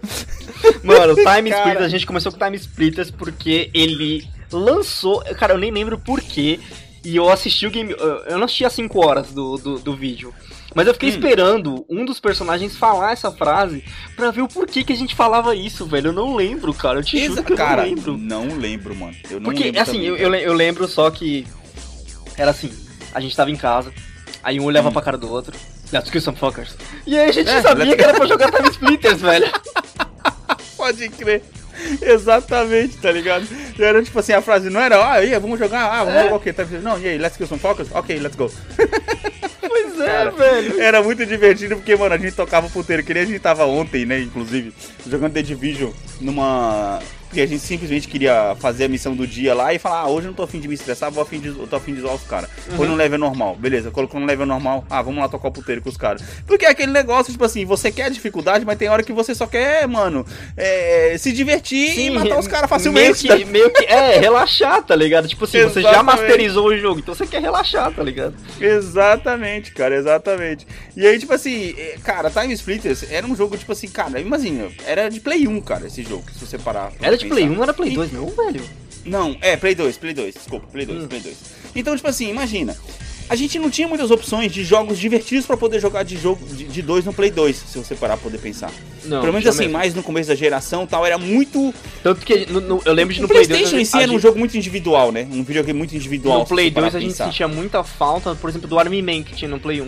Speaker 2: Mano, o Time
Speaker 1: Cara.
Speaker 2: Splitters, a gente começou com o Time Splitters porque ele lançou. Cara, eu nem lembro porquê. E eu assisti o game. eu- não assisti as 5 horas do, do, do vídeo. Mas eu fiquei
Speaker 1: Hum.
Speaker 2: esperando um dos personagens falar essa frase pra ver o porquê que a gente falava isso, velho. Eu não lembro, cara. Eu te
Speaker 1: Exa-
Speaker 2: juro que eu
Speaker 1: cara,
Speaker 2: não lembro.
Speaker 1: não lembro, mano. Eu não
Speaker 2: Porque,
Speaker 1: lembro
Speaker 2: assim,
Speaker 1: também,
Speaker 2: eu, eu, le- eu lembro só que. Era assim: a gente tava em casa, aí um olhava
Speaker 1: Hum.
Speaker 2: pra cara do outro. Let's kill some fuckers. E aí a gente
Speaker 1: É,
Speaker 2: sabia
Speaker 1: let's-
Speaker 2: que era pra jogar Time Splitters, velho.
Speaker 1: Pode crer. Exatamente, tá ligado? Era tipo assim, a frase não era, ah, aí, vamos jogar, ah, vamos
Speaker 2: É.
Speaker 1: jogar? Tá, Não, e aí, let's kill some fuckers? Ok, let's go.
Speaker 2: Pois é,
Speaker 1: Cara,
Speaker 2: velho.
Speaker 1: Era muito divertido porque, mano, a gente tocava puteiro, que nem a gente tava ontem, né, inclusive, jogando The Division numa... Porque a gente simplesmente queria fazer a missão do dia lá e falar, ah, hoje eu não tô afim de me estressar, vou afim de, eu tô afim de zoar os caras. Foi no level normal, beleza, colocou no level normal, ah, vamos lá tocar o puteiro com os caras. Porque é aquele negócio, tipo assim, você quer dificuldade, mas tem hora que você só quer, mano, é, se divertir e matar os caras facilmente.
Speaker 2: Meio que, meio que, é, relaxar, tá ligado? Tipo assim, você já
Speaker 1: Exatamente.
Speaker 2: masterizou o jogo, então você quer relaxar, tá ligado?
Speaker 1: Exatamente, cara, exatamente. E aí, tipo assim, é, cara, Time Splitters era um jogo, tipo assim, cara, imagina, era de Play 1, cara, esse jogo, se você parar.
Speaker 2: Era de
Speaker 1: pensar.
Speaker 2: Play 1, não era Play
Speaker 1: E-
Speaker 2: 2, não, velho.
Speaker 1: Não, é, Play 2, Play 2, desculpa, Play 2,
Speaker 2: Hum.
Speaker 1: Play 2. Então, tipo assim, imagina. A gente não tinha muitas opções de jogos divertidos pra poder jogar de jogo de, de dois no Play 2, se você parar pra poder pensar.
Speaker 2: Não,
Speaker 1: Pelo menos assim,
Speaker 2: mesmo.
Speaker 1: mais no começo da geração tal, era muito.
Speaker 2: Tanto que no- no- eu lembro de
Speaker 1: O
Speaker 2: no Play 2.
Speaker 1: PlayStation em si era um jogo muito individual, né? Um videogame muito individual.
Speaker 2: No Play
Speaker 1: você parar
Speaker 2: 2 a
Speaker 1: pra
Speaker 2: gente
Speaker 1: pensar.
Speaker 2: sentia muita falta, por exemplo, do Army Man que tinha no Play 1.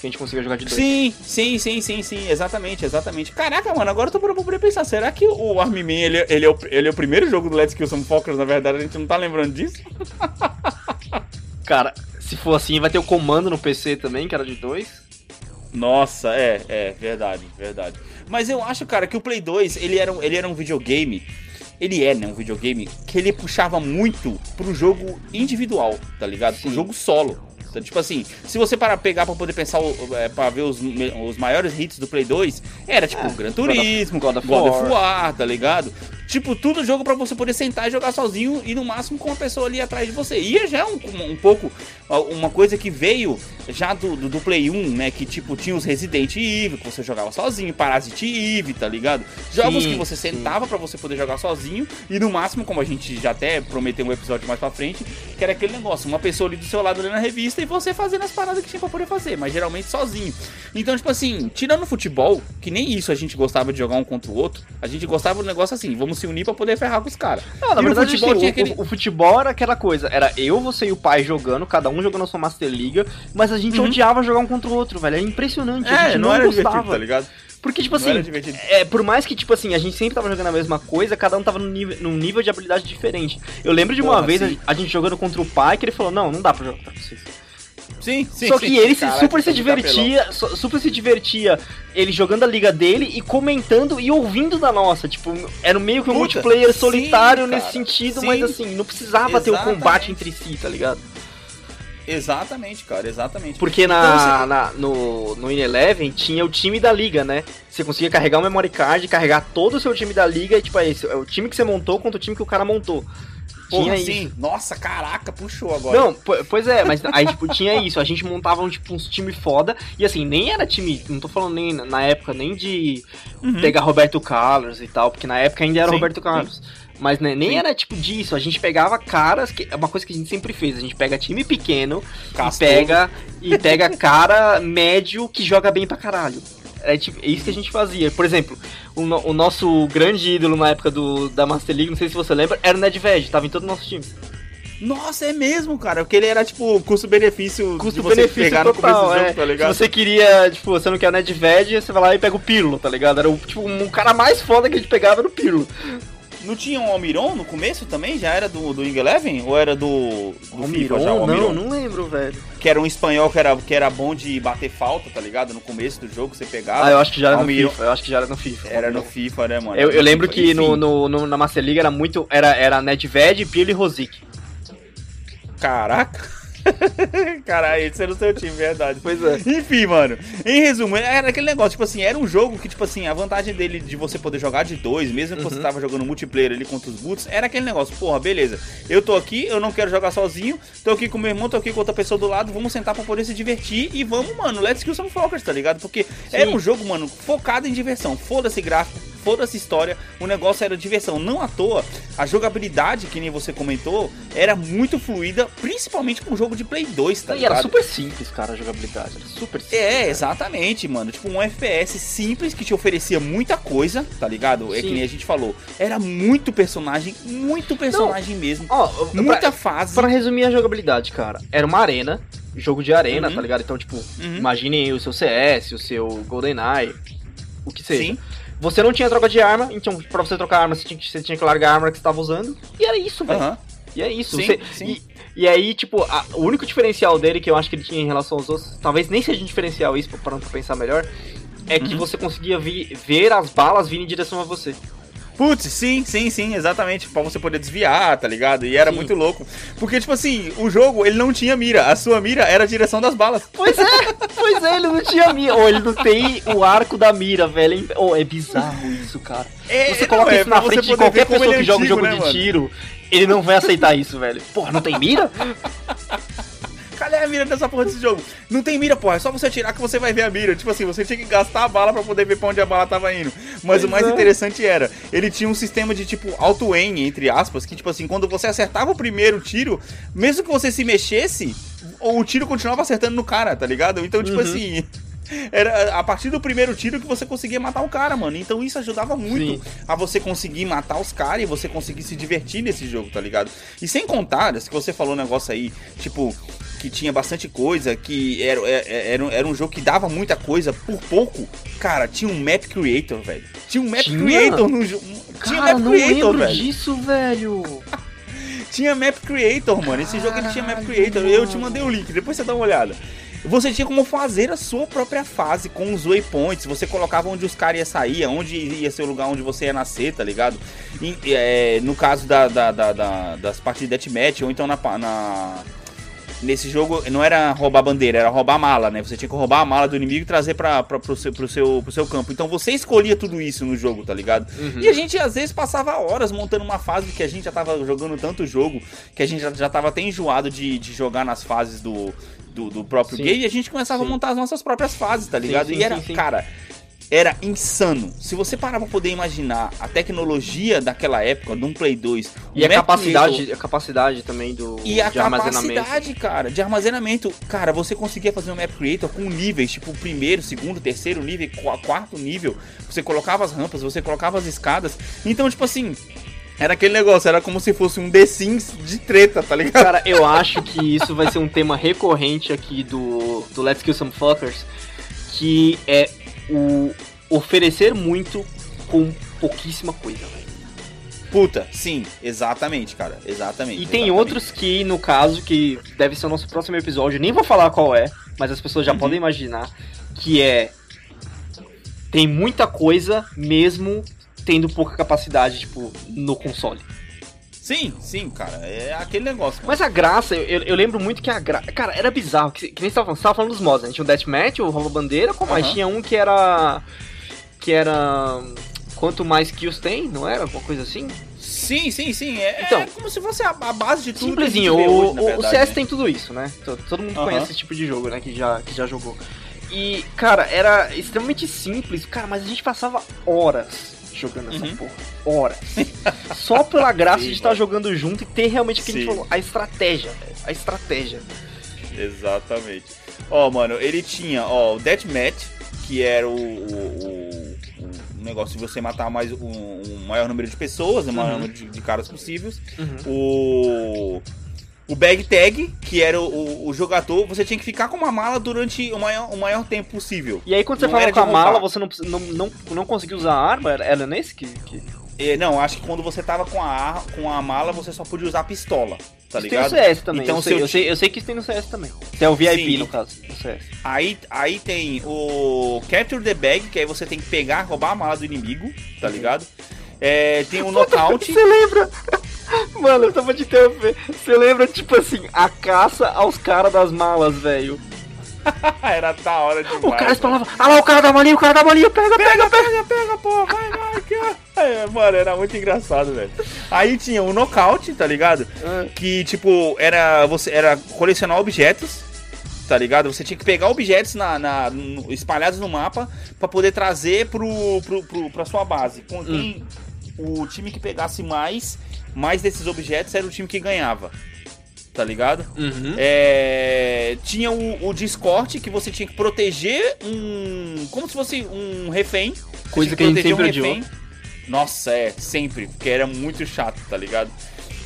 Speaker 2: Que a gente conseguia jogar de dois.
Speaker 1: Sim, sim, sim, sim, sim, exatamente, exatamente. Caraca, mano, agora eu tô por poder pensar, será que o Army Man, ele, ele, é o, ele é o primeiro jogo do Let's Kill Some Fuckers, na verdade, a gente não tá lembrando disso?
Speaker 2: Cara, se for assim, vai ter o comando no PC também, que era de dois.
Speaker 1: Nossa, é, é, verdade, verdade. Mas eu acho, cara, que o Play 2, ele era, um- ele era um videogame, ele é, né, um videogame, que ele puxava muito pro jogo individual, tá ligado? Pro
Speaker 2: Sim.
Speaker 1: jogo solo. Então, tipo assim, se você parar pegar pra poder pensar, é, pra ver os, os maiores hits do Play 2, era tipo
Speaker 2: É,
Speaker 1: Gran Turismo,
Speaker 2: God of
Speaker 1: God of.
Speaker 2: War,
Speaker 1: tá ligado? Tipo, tudo jogo pra você poder sentar e jogar sozinho e no máximo com uma pessoa ali atrás de você. E já é um, um pouco uma coisa que veio já do, do, do Play 1, né? Que tipo, tinha os Resident Evil, que você jogava sozinho, Parasite Eve, tá ligado? Jogos
Speaker 2: Sim,
Speaker 1: que você sentava pra você poder jogar sozinho e no máximo, como a gente já até prometeu um episódio mais pra frente, que era aquele negócio, uma pessoa ali do seu lado lendo a revista e você fazendo as paradas que tinha pra poder fazer, mas geralmente sozinho. Então, tipo assim, tirando o futebol, que nem isso a gente gostava de jogar um contra o outro, a gente gostava do negócio assim, vamos se unir pra poder ferrar com os caras.
Speaker 2: Não, na
Speaker 1: E
Speaker 2: verdade,
Speaker 1: futebol
Speaker 2: assim,
Speaker 1: tinha
Speaker 2: o,
Speaker 1: aquele-
Speaker 2: o- o futebol era aquela coisa. Era eu, você e o pai jogando, cada um jogando a sua Master Liga, mas a gente
Speaker 1: Uhum.
Speaker 2: odiava jogar um contra o outro, velho. Era impressionante. a
Speaker 1: É,
Speaker 2: gente
Speaker 1: não,
Speaker 2: não,
Speaker 1: era
Speaker 2: gostava.
Speaker 1: tá ligado?
Speaker 2: Porque, tipo assim, é, por mais que, tipo assim, a gente sempre tava jogando a mesma coisa, cada um tava num nível, num nível de habilidade diferente. Eu lembro de uma
Speaker 1: Porra,
Speaker 2: vez
Speaker 1: sim.
Speaker 2: a, a gente jogando contra o pai, que ele falou, não, não dá pra jogar contra vocês.
Speaker 1: Sim, sim.
Speaker 2: Só
Speaker 1: sim.
Speaker 2: que ele se
Speaker 1: Caraca,
Speaker 2: super se
Speaker 1: é
Speaker 2: divertia, super se divertia ele jogando a liga dele e comentando e ouvindo da nossa. Tipo, era meio que um
Speaker 1: Puta,
Speaker 2: multiplayer
Speaker 1: sim,
Speaker 2: solitário
Speaker 1: cara,
Speaker 2: nesse sentido,
Speaker 1: sim.
Speaker 2: mas assim, não precisava ter o
Speaker 1: Exatamente.
Speaker 2: combate entre si, tá ligado?
Speaker 1: Exatamente, cara, exatamente.
Speaker 2: Porque
Speaker 1: Então,
Speaker 2: na,
Speaker 1: assim,
Speaker 2: na- no, no In-Eleven tinha o time da liga, né? Você conseguia carregar o memory card, carregar todo o seu time da liga e, tipo, é esse, é o time que você montou contra o time que o cara montou.
Speaker 1: Porra,
Speaker 2: tinha
Speaker 1: sim.
Speaker 2: isso.
Speaker 1: Nossa, caraca, puxou agora.
Speaker 2: Não, po- pois é, mas aí, tipo, tinha isso. A gente montava, tipo, uns time foda. E assim, nem era time. Não tô falando nem na- época nem de
Speaker 1: Uhum.
Speaker 2: pegar Roberto Carlos e tal, porque na época ainda era
Speaker 1: Sim,
Speaker 2: Roberto Carlos. Mas né, nem
Speaker 1: Sim.
Speaker 2: era tipo disso, a gente pegava caras, que é uma coisa que a gente sempre fez, a gente pega time pequeno
Speaker 1: Castor.
Speaker 2: e pega e pega cara médio que joga bem pra caralho. É tipo, é isso que a gente fazia. Por exemplo, o, no- o nosso grande ídolo na época do, da Master League, não sei se você lembra, era o Nedved, tava em todo o nosso time.
Speaker 1: Nossa, é mesmo, cara. Porque ele era tipo custo-benefício
Speaker 2: Custo-benefício
Speaker 1: pegar no começo
Speaker 2: total,
Speaker 1: do jogo,
Speaker 2: é.
Speaker 1: tá ligado?
Speaker 2: Se você queria, tipo, você não quer o Nedved, você vai lá e pega o Pirlo, tá ligado? Era o, tipo, um cara mais foda que a gente pegava era o Pirlo.
Speaker 1: Não tinha um Almiron no começo também? Já era do, do Wing Eleven? Ou era do, do FIFA já? o
Speaker 2: não,
Speaker 1: Almiron?
Speaker 2: não lembro, velho.
Speaker 1: Que era um espanhol que era, que era bom de bater falta, tá ligado? No começo do jogo você pegava.
Speaker 2: Ah, eu acho que já era
Speaker 1: Almiron.
Speaker 2: no FIFA, eu acho que já era no FIFA.
Speaker 1: Era no FIFA, né, mano?
Speaker 2: Eu, eu lembro
Speaker 1: FIFA.
Speaker 2: que no, no, no- na Master League era muito. Era, era Nedved, Pirlo e Rosic.
Speaker 1: Caraca. Caralho, esse era o seu time, verdade.
Speaker 2: Pois é.
Speaker 1: Enfim, mano. Em resumo, era aquele negócio, tipo assim, era um jogo que, tipo assim, a vantagem dele de você poder jogar de dois, mesmo que você
Speaker 2: Uhum.
Speaker 1: tava jogando multiplayer ali contra os boots, era aquele negócio, porra, beleza. Eu tô aqui, eu não quero jogar sozinho, tô aqui com meu irmão, tô aqui com outra pessoa do lado, vamos sentar pra poder se divertir e vamos, mano, let's kill some fuckers, tá ligado? Porque era um jogo, mano, focado em diversão. Foda-se gráfico, foda-se história, o negócio era diversão. Não à toa, a jogabilidade, que nem você comentou, era muito fluida, principalmente com um jogo de Play 2, tá
Speaker 2: e era
Speaker 1: ligado?
Speaker 2: super simples, cara, a jogabilidade. Era super simples.
Speaker 1: É,
Speaker 2: cara.
Speaker 1: exatamente, mano. Tipo, um FPS simples que te oferecia muita coisa, tá ligado? É
Speaker 2: Sim.
Speaker 1: que nem a gente falou. Era muito personagem, muito personagem mesmo.
Speaker 2: Ó,
Speaker 1: Muita
Speaker 2: pra,
Speaker 1: fase.
Speaker 2: pra resumir a jogabilidade, cara, era uma arena, jogo de arena,
Speaker 1: Uhum.
Speaker 2: tá ligado? Então, tipo,
Speaker 1: Uhum.
Speaker 2: imaginem o seu CS, o seu GoldenEye, o que seja.
Speaker 1: Sim.
Speaker 2: Você não tinha troca de arma, então pra você trocar arma, você tinha, que- você tinha que largar a arma que você tava usando. E era isso, velho.
Speaker 1: Aham.
Speaker 2: E é isso.
Speaker 1: Sim,
Speaker 2: você-
Speaker 1: sim.
Speaker 2: E, aí, tipo, a- o único diferencial dele que eu acho que ele tinha em relação aos outros, talvez nem seja um diferencial isso, parando pra pensar melhor, é que
Speaker 1: Uhum.
Speaker 2: você conseguia vi- ver as balas virem em direção a você.
Speaker 1: Putz, sim, sim, sim, exatamente. Pra você poder desviar, tá ligado? E era
Speaker 2: Sim.
Speaker 1: muito louco. Porque, tipo assim, o jogo, ele não tinha mira. A sua mira era a direção das balas.
Speaker 2: Pois é, pois é, ele não tinha mira. Ou ele não tem o arco da mira, velho. Oh, é bizarro isso, cara.
Speaker 1: É,
Speaker 2: Você
Speaker 1: não,
Speaker 2: coloca
Speaker 1: é
Speaker 2: isso na frente de qualquer pessoa
Speaker 1: é
Speaker 2: que joga um
Speaker 1: antigo,
Speaker 2: jogo
Speaker 1: né,
Speaker 2: de
Speaker 1: mano?
Speaker 2: tiro, ele não vai aceitar isso, velho. Porra, não tem mira?
Speaker 1: Cadê a mira dessa porra desse jogo? Não tem mira, porra. É só você atirar que você vai ver a mira. Tipo assim, você tinha que gastar a bala pra poder ver pra onde a bala tava indo. Mas o
Speaker 2: Pois
Speaker 1: mais
Speaker 2: é.
Speaker 1: interessante era, ele tinha um sistema de tipo auto-aim, entre aspas, que tipo assim, quando você acertava o primeiro tiro, mesmo que você se mexesse, o tiro continuava acertando no cara, tá ligado? Então, tipo
Speaker 2: Uhum.
Speaker 1: assim. Era a partir do primeiro tiro que você conseguia matar o cara, mano. Então isso ajudava muito
Speaker 2: Sim.
Speaker 1: a você conseguir matar os caras e você conseguir se divertir nesse jogo, tá ligado? E sem contar, se você falou um negócio aí, tipo, que tinha bastante coisa, que era, é- era, era um jogo que dava muita coisa por pouco. Cara, tinha um map creator, velho. Tinha um map
Speaker 2: Tinha?
Speaker 1: creator no jogo. Tinha map
Speaker 2: não
Speaker 1: creator, velho.
Speaker 2: disso, velho.
Speaker 1: Tinha map creator, mano. Esse jogo ele tinha map creator. Eu te mandei o link, depois você dá uma olhada. Você tinha como fazer a sua própria fase com os waypoints. Você colocava onde os caras iam sair, onde ia ser o lugar onde você ia nascer, tá ligado? E, é, no caso da, da- da- da- das partidas de deathmatch, ou então na, na- Nesse jogo não era roubar bandeira, era roubar a mala, né? Você tinha que roubar a mala do inimigo e trazer pra, pra, pro, seu, pro, seu, pro seu campo. Então você escolhia tudo isso no jogo, tá ligado?
Speaker 2: Uhum.
Speaker 1: E a gente às vezes passava horas montando uma fase que a gente já tava jogando tanto jogo que a gente já, já tava até enjoado de, de jogar nas fases do, do, do próprio
Speaker 2: Sim.
Speaker 1: game e a gente começava
Speaker 2: Sim.
Speaker 1: a montar as nossas próprias fases, tá ligado?
Speaker 2: sim,
Speaker 1: e era, cara, era insano. Se você parar pra poder imaginar a tecnologia daquela época, de um Play 2,
Speaker 2: E a capacidade,
Speaker 1: Creator-
Speaker 2: a capacidade também do
Speaker 1: e a capacidade, cara, de armazenamento. Cara, você conseguia fazer um map creator com níveis, tipo primeiro, segundo, terceiro nível, qua- quarto nível. Você colocava as rampas, você colocava as escadas. Então, tipo assim, era aquele negócio, era como se fosse um The Sims de treta, tá ligado?
Speaker 2: Cara, eu acho que isso vai ser um tema recorrente aqui do, do Let's Kill Some Fuckers, que é o oferecer muito com pouquíssima coisa, velho.
Speaker 1: Puta, sim, exatamente, cara, exatamente.
Speaker 2: E tem
Speaker 1: exatamente.
Speaker 2: outros que, no caso, que deve ser o nosso próximo episódio, nem vou falar qual é, mas as pessoas já
Speaker 1: Uhum.
Speaker 2: podem imaginar, que é... Tem muita coisa, mesmo tendo pouca capacidade, tipo, no console.
Speaker 1: Sim, sim, cara, é aquele negócio.
Speaker 2: Mas a graça, eu, eu- lembro muito que a graça. Cara, era bizarro. Que, que nem você tava falando, você tava falando dos mods, né? Tinha o Deathmatch, o Rouba Bandeira, como mais tinha um que era. Que era. Quanto mais kills tem, não era? Alguma coisa assim?
Speaker 1: Sim, sim, sim. É,
Speaker 2: Então,
Speaker 1: é como se fosse a, a base de tudo.
Speaker 2: Simplesinho, o,
Speaker 1: hoje, na
Speaker 2: o-
Speaker 1: verdade,
Speaker 2: CS
Speaker 1: né?
Speaker 2: tem tudo isso, né? To- Todo mundo conhece esse tipo de jogo, né? Que já, que já jogou. E, cara, era extremamente simples, cara, mas a gente passava horas jogando essa
Speaker 1: Uhum.
Speaker 2: porra. Horas. Só pela graça
Speaker 1: Sim,
Speaker 2: de estar
Speaker 1: mano.
Speaker 2: jogando junto e ter realmente o que a gente
Speaker 1: Sim.
Speaker 2: falou, a estratégia, velho. A estratégia.
Speaker 1: Exatamente. Ó, mano, ele tinha, ó, o Deathmatch, que era o, o, o- negócio de você matar mais um, um maior número de pessoas, o maior
Speaker 2: Uhum.
Speaker 1: número de, de caras possíveis.
Speaker 2: Uhum.
Speaker 1: O. O bag tag, que era o, o, o jogador, você tinha que ficar com uma mala durante o maior, o maior tempo possível.
Speaker 2: E aí quando você
Speaker 1: Não
Speaker 2: fala
Speaker 1: era
Speaker 2: com a mala, você não, não, não, não conseguiu usar a arma? Era, nesse que. que...
Speaker 1: É, não, acho que quando você tava com a, com a mala, você só podia usar a pistola, tá
Speaker 2: isso
Speaker 1: ligado?
Speaker 2: tem no CS também.
Speaker 1: Então,
Speaker 2: eu, sei,
Speaker 1: se eu
Speaker 2: eu, sei, eu sei que isso tem no CS também. É o VIP,
Speaker 1: Sim.
Speaker 2: no caso, no CS.
Speaker 1: Aí, aí tem o Capture the Bag, que aí você tem que pegar, roubar a mala do inimigo, tá ligado? É, tem o Knockout.
Speaker 2: Você lembra? Mano, eu tava te interromper. Você lembra, tipo assim, a caça aos caras das malas, velho?
Speaker 1: Era da hora demais.
Speaker 2: O cara falava, ah lá o cara da malinha, o cara da malinha, pega, pega, pega.
Speaker 1: Pega, pega, pô, vai, vai, ó. É, mano, era muito engraçado, velho. Aí tinha o Knockout, tá ligado? Que, tipo, era, você, era colecionar objetos, tá ligado? Você tinha que pegar objetos na, na- no- espalhados no mapa pra poder trazer pro, pro, pro, pra sua base. Com quem o time que pegasse mais, mais desses objetos era o time que ganhava. Tá ligado?
Speaker 2: Uhum.
Speaker 1: É, tinha o, o Discord que você tinha que proteger um. Como se fosse um refém.
Speaker 2: Coisa que a gente sempre odiou.
Speaker 1: Nossa, é, sempre, porque era muito chato, tá ligado?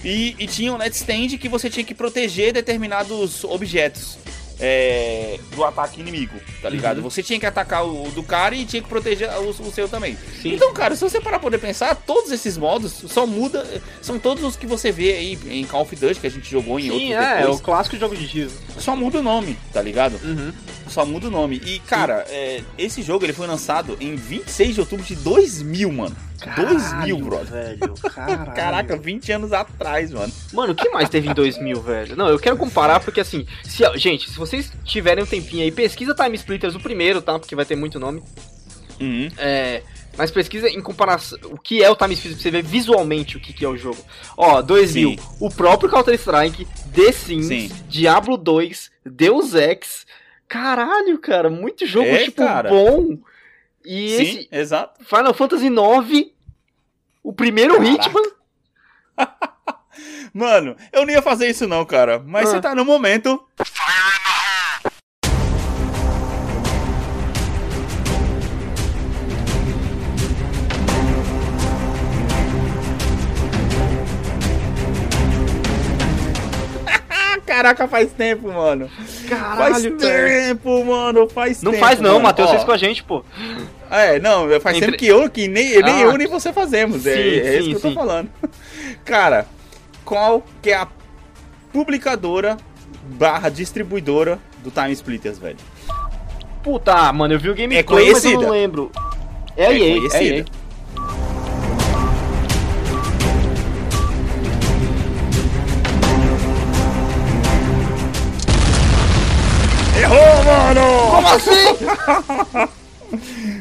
Speaker 1: E, e tinha o net stand que você tinha que proteger determinados objetos é, do ataque inimigo, tá ligado?
Speaker 2: Uhum.
Speaker 1: Você tinha que atacar o do cara e tinha que proteger o, o seu também.
Speaker 2: Sim.
Speaker 1: Então, cara, se você parar pra poder pensar, todos esses modos só muda. São todos os que você vê aí em Call of Duty, que a gente jogou em
Speaker 2: Sim,
Speaker 1: outros
Speaker 2: é, é
Speaker 1: depois.
Speaker 2: o clássico jogo de tiro.
Speaker 1: Só muda o nome, tá ligado?
Speaker 2: Uhum.
Speaker 1: Só muda o nome. E, cara, é, esse jogo ele foi lançado em 26 de outubro de 2000, mano. 2000, brother.
Speaker 2: velho. Caralho.
Speaker 1: Caraca, 20 anos atrás, mano.
Speaker 2: Mano, o que mais teve em 2000, velho? Não, eu quero comparar porque assim, se, gente, se vocês tiverem um tempinho aí, pesquisa Time Splitters o primeiro, tá? Porque vai ter muito nome.
Speaker 1: Uhum.
Speaker 2: É, mas pesquisa em comparação o que é o Time Splitters pra você ver visualmente o que, que é o jogo. Ó, 2000,
Speaker 1: Sim.
Speaker 2: o próprio Counter-Strike, The Sims,
Speaker 1: Sim.
Speaker 2: Diablo 2, Deus Ex. Caralho, cara, muito jogo,
Speaker 1: É,
Speaker 2: tipo,
Speaker 1: cara.
Speaker 2: bom. E
Speaker 1: Sim,
Speaker 2: esse
Speaker 1: exato.
Speaker 2: Final Fantasy IX, o primeiro
Speaker 1: Caraca.
Speaker 2: Hitman.
Speaker 1: Mano, eu não ia fazer isso não, cara. Mas
Speaker 2: Ah.
Speaker 1: você tá no momento. Caraca, faz tempo, mano. faz
Speaker 2: Caralho, velho.
Speaker 1: tempo, mano. Faz
Speaker 2: Não
Speaker 1: tempo.
Speaker 2: faz não. Matheus fez com a gente, pô.
Speaker 1: É, não, faz
Speaker 2: Entre-
Speaker 1: tempo que eu, que nem, nem
Speaker 2: Ah,
Speaker 1: eu nem você fazemos. é
Speaker 2: sim,
Speaker 1: é isso
Speaker 2: sim,
Speaker 1: que eu tô
Speaker 2: sim.
Speaker 1: falando. Cara, qual que é a publicadora barra distribuidora do Time Splitters, velho?
Speaker 2: Puta, mano, eu vi o gameplay,
Speaker 1: É
Speaker 2: mas eu não lembro. É,
Speaker 1: É
Speaker 2: EA, é
Speaker 1: conhecida. Mano!
Speaker 2: Como assim?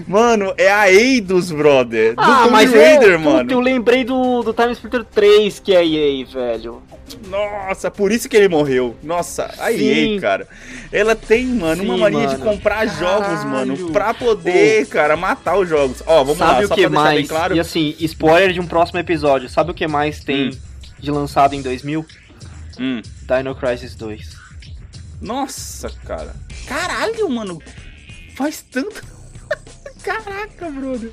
Speaker 1: Mano, é a Eidos, brother. Do
Speaker 2: ah,
Speaker 1: Tomb
Speaker 2: mas
Speaker 1: Raider,
Speaker 2: eu,
Speaker 1: mano.
Speaker 2: puta, eu lembrei do, do Time Splitter 3, que é EA, velho.
Speaker 1: Nossa, por isso que ele morreu. Nossa, a
Speaker 2: Sim.
Speaker 1: EA, cara. Ela tem, mano, uma
Speaker 2: Sim,
Speaker 1: mania de
Speaker 2: mano.
Speaker 1: comprar jogos, mano,
Speaker 2: Caralho.
Speaker 1: pra poder, cara, matar os jogos. Ó, vamos
Speaker 2: sabe
Speaker 1: lá,
Speaker 2: o
Speaker 1: só
Speaker 2: que
Speaker 1: pra deixar
Speaker 2: mais?
Speaker 1: bem claro.
Speaker 2: E assim, spoiler de um próximo episódio. Sabe o que mais tem
Speaker 1: Hum.
Speaker 2: de lançado em 2000?
Speaker 1: Hum.
Speaker 2: Dino Crisis 2.
Speaker 1: Nossa, cara. Caralho, mano. Faz tanto. Caraca, brother.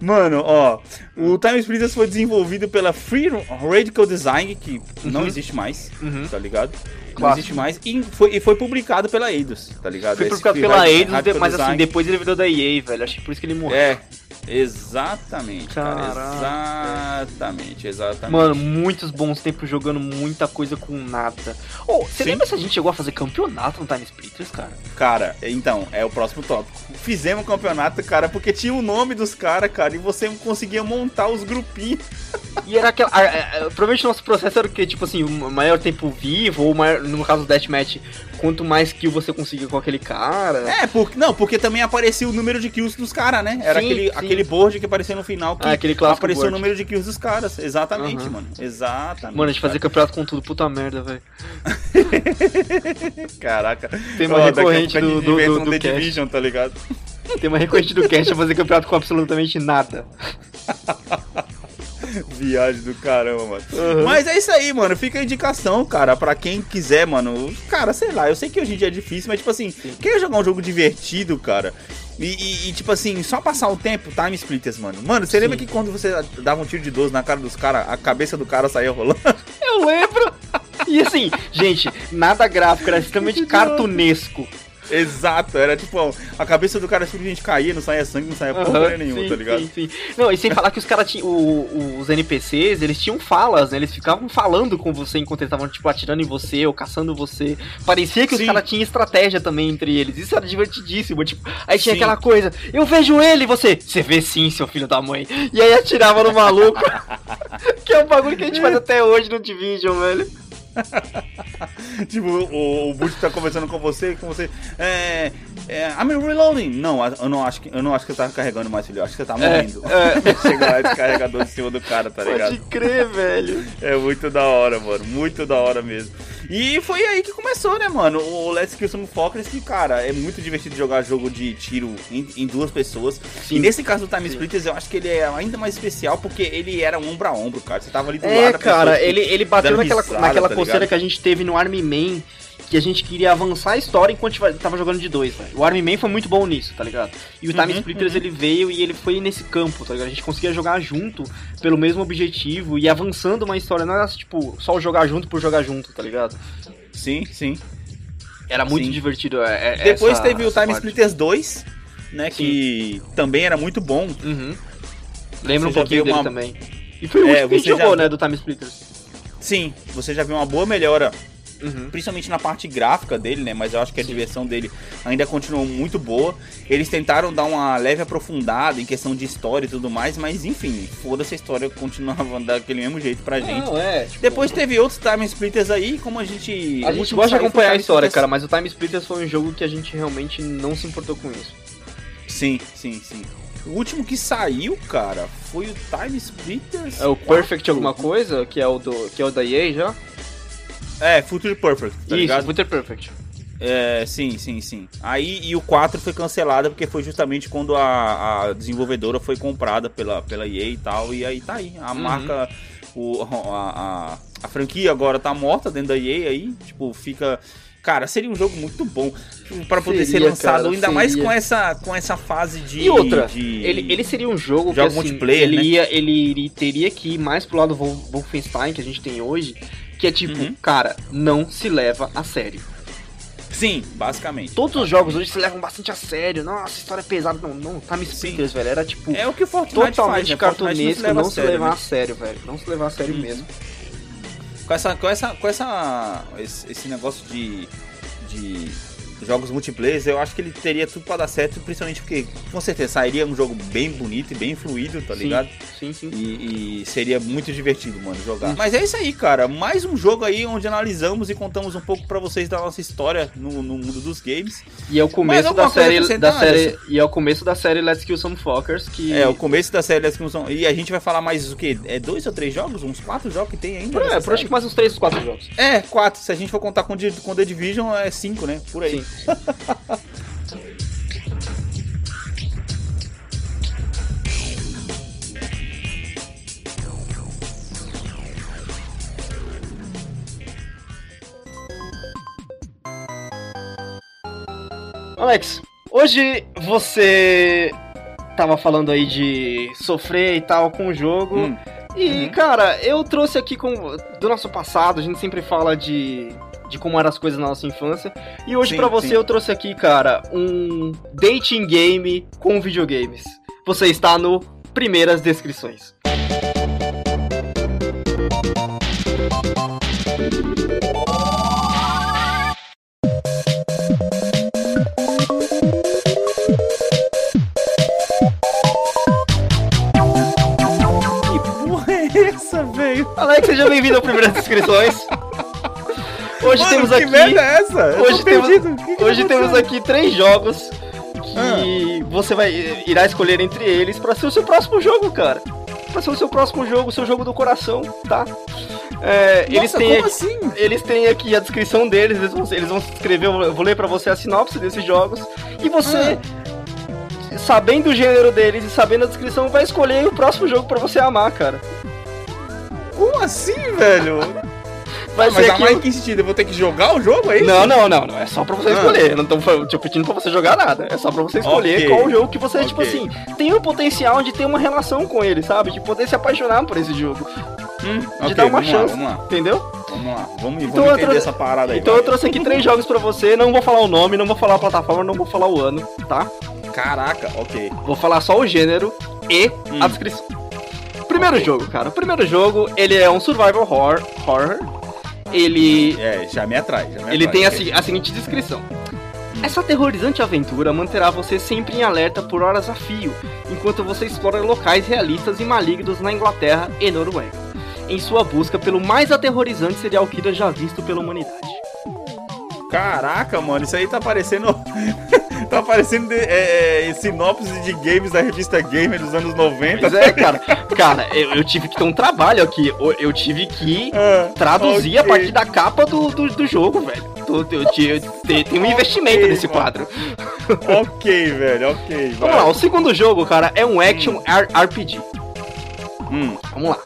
Speaker 1: Mano, ó, o Time Splitters foi desenvolvido pela Free Radical Design, que não
Speaker 2: Uhum.
Speaker 1: existe mais,
Speaker 2: Uhum.
Speaker 1: tá ligado? Não existe mais. E foi, e foi publicado pela Eidos, tá ligado?
Speaker 2: Foi publicado pela Eidos, mas assim, depois ele virou da EA, velho. Acho que por isso que ele morreu.
Speaker 1: É, exatamente, cara.
Speaker 2: Caraca.
Speaker 1: Exatamente, exatamente.
Speaker 2: Mano, muitos bons tempos jogando muita coisa com nada. Ô, você
Speaker 1: Sim.
Speaker 2: lembra se a gente chegou a fazer campeonato no Time Splitters, cara?
Speaker 1: Cara, então, é o próximo tópico. Fizemos campeonato, cara, porque tinha o nome dos caras, cara, e você conseguia montar os grupinhos.
Speaker 2: E era aquela. a- a- a- provavelmente o nosso processo era o quê? Tipo assim, o maior tempo vivo, ou maior, no caso do Deathmatch, quanto mais kill você conseguia com aquele cara.
Speaker 1: É, porque, não, porque também aparecia o número de kills dos caras, né? Era
Speaker 2: Sim,
Speaker 1: aquele,
Speaker 2: sim.
Speaker 1: aquele board que aparecia no final que
Speaker 2: Ah, aquele
Speaker 1: apareceu
Speaker 2: board.
Speaker 1: o número de kills dos caras. Exatamente,
Speaker 2: Aham.
Speaker 1: mano. Exatamente.
Speaker 2: Mano, a gente fazia campeonato com tudo, puta merda, velho.
Speaker 1: Caraca.
Speaker 2: Tema
Speaker 1: Ó, daqui a
Speaker 2: recorrente
Speaker 1: a
Speaker 2: do, do, do, do.
Speaker 1: Division, tá ligado?
Speaker 2: Tema recorrente do cast é fazer campeonato com absolutamente nada.
Speaker 1: Viagem do caramba, mano. Mas é isso aí, mano. Fica a indicação, cara, pra quem quiser, mano. Cara, sei lá, eu sei que hoje em dia é difícil, mas tipo assim, quer jogar um jogo divertido, cara? E, e- e, tipo assim, só passar o tempo, time splitters, mano. Mano, você lembra que quando você dava um tiro de 12 na cara dos caras, a cabeça do cara saía rolando?
Speaker 2: Eu lembro! E assim, gente, nada gráfico, era extremamente cartunesco.
Speaker 1: Exato, era tipo, ó, a cabeça do cara simplesmente caía, não saía sangue, não saía porcaria
Speaker 2: Aham,
Speaker 1: nenhuma,
Speaker 2: sim,
Speaker 1: tá ligado?
Speaker 2: Sim, sim. Não, e sem falar que os caras tinham. Os NPCs, eles tinham falas, né? Eles ficavam falando com você enquanto eles estavam, tipo, atirando em você ou caçando você. Parecia que
Speaker 1: Sim.
Speaker 2: os caras tinham estratégia também entre eles. Isso era divertidíssimo. Tipo, aí tinha
Speaker 1: Sim.
Speaker 2: aquela coisa, eu vejo ele e você. Você vê sim, seu filho da mãe. E aí atirava no maluco. que é um bagulho que a gente faz até hoje no Division, velho.
Speaker 1: Tipo, o, o Butch tá conversando com você, com você. É. é I'm reloading. Não, eu não acho que eu não acho que eu tava carregando mais, filho. Eu acho que você tá morrendo. Chega lá esse carregador em cima do cara, tá ligado?
Speaker 2: Pode crer, velho.
Speaker 1: É muito da hora, mano. Muito da hora mesmo. E foi aí que começou, né, mano? O Let's Kill Some Focus, que, cara, é muito divertido jogar jogo de tiro em, em duas pessoas.
Speaker 2: Sim.
Speaker 1: E nesse caso do Time. Splitters, eu acho que ele é ainda mais especial porque ele era ombro a ombro, cara. Você tava ali do lado
Speaker 2: É,
Speaker 1: da pessoa,
Speaker 2: cara, ele, ele bateu naquela,
Speaker 1: risada,
Speaker 2: naquela
Speaker 1: tá
Speaker 2: coceira que a gente teve no Army Man, que a gente queria avançar a história enquanto tiva- tava jogando de dois, velho. O Army Man foi muito bom nisso, tá ligado? E o Time
Speaker 1: Uhum,
Speaker 2: Splitters
Speaker 1: uhum.
Speaker 2: ele veio e ele foi nesse campo, tá ligado? A gente conseguia jogar junto pelo mesmo objetivo e avançando uma história, não era tipo só jogar junto por jogar junto, tá ligado?
Speaker 1: Sim, sim.
Speaker 2: Era muito
Speaker 1: Sim.
Speaker 2: divertido. É, é-
Speaker 1: Depois
Speaker 2: essa-
Speaker 1: teve o Time
Speaker 2: parte.
Speaker 1: Splitters 2, né? Que também era muito bom.
Speaker 2: Uhum. Lembra um
Speaker 1: já
Speaker 2: pouquinho dele
Speaker 1: uma-
Speaker 2: também. E foi o
Speaker 1: É,
Speaker 2: último que a gente
Speaker 1: já
Speaker 2: jogou,
Speaker 1: viu-
Speaker 2: né, do Time Splitters.
Speaker 1: Sim, você já viu uma boa melhora,
Speaker 2: Uhum.
Speaker 1: principalmente na parte gráfica dele, né? Mas eu acho que a diversão dele ainda continuou muito boa. Eles tentaram dar uma leve aprofundada em questão de história e tudo mais, mas enfim, foda-se a história continuava daquele mesmo jeito pra gente.
Speaker 2: Não, é, tipo,
Speaker 1: Depois teve outros Time Splitters aí, como a gente.
Speaker 2: A gente gosta de acompanhar a história,
Speaker 1: Splitters-
Speaker 2: cara, mas o Time Splitters foi um jogo que a gente realmente não se importou com isso.
Speaker 1: Sim, sim, sim. O último que saiu, cara, foi o Time Splitters.
Speaker 2: É o Perfect
Speaker 1: 4.
Speaker 2: alguma coisa, que é o do que é o da EA já?
Speaker 1: É, Future Perfect, tá
Speaker 2: Isso,
Speaker 1: ligado?
Speaker 2: Future Perfect.
Speaker 1: É, sim, sim, sim. Aí e o 4 foi cancelado porque foi justamente quando a, a desenvolvedora foi comprada pela, pela EA e tal. E aí tá aí. A
Speaker 2: Uhum.
Speaker 1: marca, o, a, a, a franquia agora tá morta dentro da EA aí. Tipo, fica. Cara, seria um jogo muito bom pra poder ser
Speaker 2: Seria,
Speaker 1: lançado,
Speaker 2: cara,
Speaker 1: ainda mais
Speaker 2: seria.
Speaker 1: com essa, com essa fase de.
Speaker 2: E outra,
Speaker 1: de-
Speaker 2: Ele, ele seria um jogo que assim,
Speaker 1: multiplayer,
Speaker 2: ele
Speaker 1: né?
Speaker 2: ia ele teria que ir mais pro lado do Wol- Wolfenstein que a gente tem hoje, que é tipo,
Speaker 1: Uhum.
Speaker 2: cara, não se leva a sério.
Speaker 1: Sim, basicamente.
Speaker 2: Todos os jogos hoje se levam bastante a sério. Nossa, história é pesada. Não, não, Time Splitters, velho, era tipo
Speaker 1: É o que o Fortnite
Speaker 2: totalmente
Speaker 1: faz, né? Fortnite
Speaker 2: cartunesco, não se,
Speaker 1: a sério,
Speaker 2: levar
Speaker 1: né?
Speaker 2: a sério, velho. Não se levar a sério
Speaker 1: Uhum.
Speaker 2: mesmo.
Speaker 1: Com essa, com essa, com essa, esse, esse negócio de, de jogos multiplayer, eu acho que ele teria tudo pra dar certo, principalmente porque, com certeza, sairia um jogo bem bonito e bem fluido, tá
Speaker 2: Sim.
Speaker 1: ligado?
Speaker 2: Sim, sim.
Speaker 1: E, e seria muito divertido, mano, jogar.
Speaker 2: Hum.
Speaker 1: Mas é isso aí, cara. Mais um jogo aí onde analisamos e contamos um pouco pra vocês da nossa história no, no mundo dos games.
Speaker 2: E é o começo da série, da série e é o começo da série Let's Kill Some Fuckers que
Speaker 1: É, o começo da série das são E a gente vai falar mais o quê? É dois ou três jogos? Uns quatro jogos que tem ainda?
Speaker 2: É, por acho que mais uns 3, 4 jogos.
Speaker 1: É, quatro. Se a gente for contar com, com The Division, é cinco, né? Por aí.
Speaker 2: Sim. Alex, hoje você tava falando aí de sofrer e tal com o jogo.
Speaker 1: Hum.
Speaker 2: E,
Speaker 1: Uhum.
Speaker 2: cara, eu trouxe aqui com do nosso passado, a gente sempre fala de, de como eram as coisas na nossa infância. E hoje pra você
Speaker 1: sim.
Speaker 2: eu trouxe aqui, cara, um dating game com videogames. Você está no Primeiras Descrições.
Speaker 1: Que porra é essa, velho?
Speaker 2: Alex, seja bem-vindo ao Primeiras Descrições. Hoje
Speaker 1: Mano,
Speaker 2: temos
Speaker 1: que
Speaker 2: aqui.
Speaker 1: merda é essa?
Speaker 2: Hoje temos-
Speaker 1: que que
Speaker 2: Hoje
Speaker 1: tá
Speaker 2: temos aqui três jogos que
Speaker 1: Ah.
Speaker 2: você vai irá escolher entre eles pra ser o seu próximo jogo, cara. Pra ser o seu próximo jogo, o seu jogo do coração, tá? É, eles
Speaker 1: Nossa,
Speaker 2: têm
Speaker 1: como
Speaker 2: aqui,
Speaker 1: assim?
Speaker 2: eles têm aqui a descrição deles, eles vão, eles vão escrever, eu vou ler pra você a sinopse desses jogos e você sabendo o gênero deles e sabendo a descrição, vai escolher o próximo jogo pra você amar, cara.
Speaker 1: Como assim, velho?
Speaker 2: Vai
Speaker 1: mas
Speaker 2: ser
Speaker 1: amar em
Speaker 2: aquilo...
Speaker 1: que sentido? Eu vou ter que jogar o jogo, é isso?
Speaker 2: Não, não, não, não. É só pra você
Speaker 1: Ah.
Speaker 2: escolher. Eu não tô te pedindo pra você jogar nada. É só pra você escolher
Speaker 1: Ok.
Speaker 2: qual jogo que você, tipo
Speaker 1: Ok.
Speaker 2: assim, tem o potencial de ter uma relação com ele, sabe? De poder se apaixonar por esse jogo.
Speaker 1: Hum,
Speaker 2: De
Speaker 1: ok,
Speaker 2: dar uma chance.
Speaker 1: Lá, vamos lá,
Speaker 2: Entendeu?
Speaker 1: vamos lá. Vamos,
Speaker 2: Então
Speaker 1: vamos entender
Speaker 2: trouxe-
Speaker 1: essa parada aí.
Speaker 2: Então
Speaker 1: vai.
Speaker 2: eu trouxe aqui três jogos pra você. Não vou falar o nome, não vou falar a plataforma, não vou falar o ano, tá?
Speaker 1: Caraca, ok.
Speaker 2: Vou falar só o gênero e
Speaker 1: Hum.
Speaker 2: a descrição. Primeiro jogo, cara. O primeiro jogo, ele é um survival horror. horror. Ele
Speaker 1: É, já me atrai. Já me
Speaker 2: Ele
Speaker 1: atrai,
Speaker 2: tem a, se- a seguinte descrição. Essa aterrorizante aventura manterá você sempre em alerta por horas a fio, enquanto você explora locais realistas e malignos na Inglaterra e Noruega, em sua busca pelo mais aterrorizante serial killer já visto pela humanidade.
Speaker 1: Caraca, mano, isso aí tá parecendo. Tá parecendo é, é, sinopse de games da revista Gamer dos anos 90.
Speaker 2: Pois é, cara. Cara, eu, eu tive que ter um trabalho aqui. Eu, tive que
Speaker 1: Ah,
Speaker 2: traduzir a
Speaker 1: ok.
Speaker 2: partir da capa do, do, do jogo, velho. Tem, um investimento
Speaker 1: Ok,
Speaker 2: nesse
Speaker 1: mano.
Speaker 2: quadro.
Speaker 1: Ok, velho, ok.
Speaker 2: Vamos lá, o segundo jogo, cara, é um action R- RPG.
Speaker 1: Hum,
Speaker 2: Vamos lá.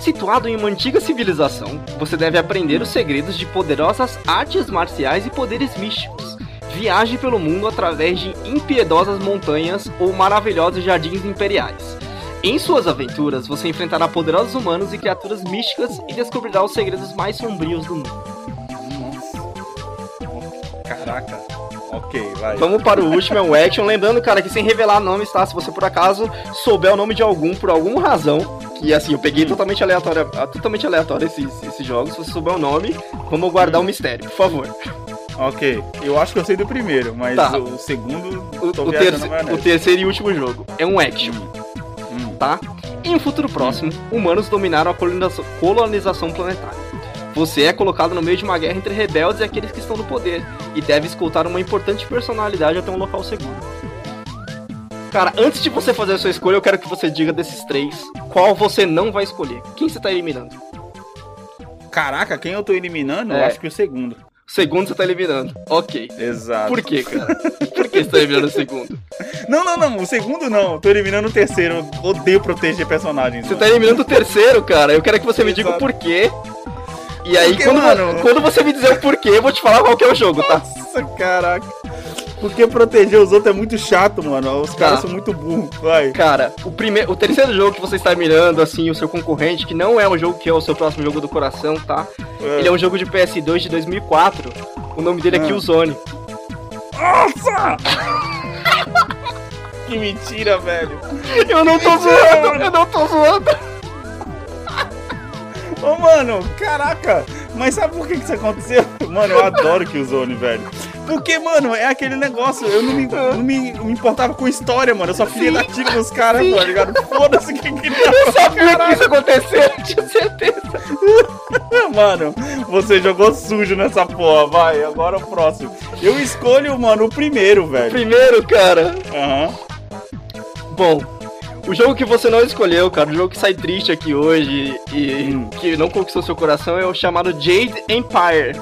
Speaker 2: Situado em uma antiga civilização, você deve aprender os segredos de poderosas artes marciais e poderes místicos. Viaje pelo mundo através de impiedosas montanhas ou maravilhosos jardins imperiais. Em suas aventuras, você enfrentará poderosos humanos e criaturas místicas e descobrirá os segredos mais sombrios do mundo.
Speaker 1: nossa. Caraca. Ok, vai.
Speaker 2: Vamos para o último, é um action. Lembrando, cara, que sem revelar nomes, tá? Se você por acaso souber o nome de algum, por alguma razão, que assim, eu peguei totalmente aleatório, totalmente aleatório esses, esses jogos, se você souber o nome, vamos guardar o mistério, por favor.
Speaker 1: Ok. Eu acho que eu sei do primeiro, mas
Speaker 2: Tá.
Speaker 1: o segundo.
Speaker 2: O,
Speaker 1: tô
Speaker 2: o
Speaker 1: viajando
Speaker 2: terce-
Speaker 1: na maionese.
Speaker 2: o terceiro e último jogo é um action,
Speaker 1: Hum,
Speaker 2: tá? Em um futuro próximo, humanos dominaram a colonização, colonização planetária. Você é colocado no meio de uma guerra entre rebeldes e aqueles que estão no poder, e deve escoltar uma importante personalidade até um local seguro. Cara, antes de você fazer a sua escolha, eu quero que você diga desses três qual você não vai escolher. Quem você tá eliminando?
Speaker 1: Caraca, quem eu tô eliminando? Eu
Speaker 2: É.
Speaker 1: acho que o segundo.
Speaker 2: Segundo você tá eliminando. Ok.
Speaker 1: Exato.
Speaker 2: Por quê, cara? Por que você tá eliminando o segundo?
Speaker 1: Não, não, não. O segundo não. Eu tô eliminando o terceiro. Eu odeio proteger personagens.
Speaker 2: Você
Speaker 1: mano.
Speaker 2: tá eliminando o terceiro, cara. Eu quero que você me diga o
Speaker 1: Exato.
Speaker 2: porquê. E aí,
Speaker 1: Porque,
Speaker 2: quando,
Speaker 1: mano-
Speaker 2: quando você me dizer o porquê, eu vou te falar qual que é o jogo, tá?
Speaker 1: Nossa, caraca. Porque proteger os outros é muito chato, mano. Os caras
Speaker 2: Tá.
Speaker 1: são muito burros. Vai.
Speaker 2: Cara, o, primeiro, o terceiro jogo que você está mirando, assim, o seu concorrente, que não é um jogo que é o seu próximo jogo do coração, tá? Ele é um jogo de PS2 de 2004. O nome dele é
Speaker 1: Ah.
Speaker 2: Killzone.
Speaker 1: Nossa! que mentira, velho.
Speaker 2: Eu não tô zoando, eu não tô zoando.
Speaker 1: Ô, mano, caraca. Mas sabe por que que isso aconteceu? Mano, eu adoro Killzone, velho. Porque, mano, é aquele negócio. Eu não me, não me, me importava com história, mano. Eu só queria
Speaker 2: Sim.
Speaker 1: dar tiro nos caras, tá ligado? Foda-se quem queria.
Speaker 2: Eu sabia que isso aconteceu, eu tinha certeza.
Speaker 1: Mano, você jogou sujo nessa porra, vai. Agora o próximo. Eu escolho, mano, o primeiro, velho.
Speaker 2: Primeiro, cara.
Speaker 1: Aham.
Speaker 2: Bom, o jogo que você não escolheu, cara, o jogo que sai triste aqui hoje e
Speaker 1: Hum.
Speaker 2: que não conquistou seu coração é o chamado Jade Empire.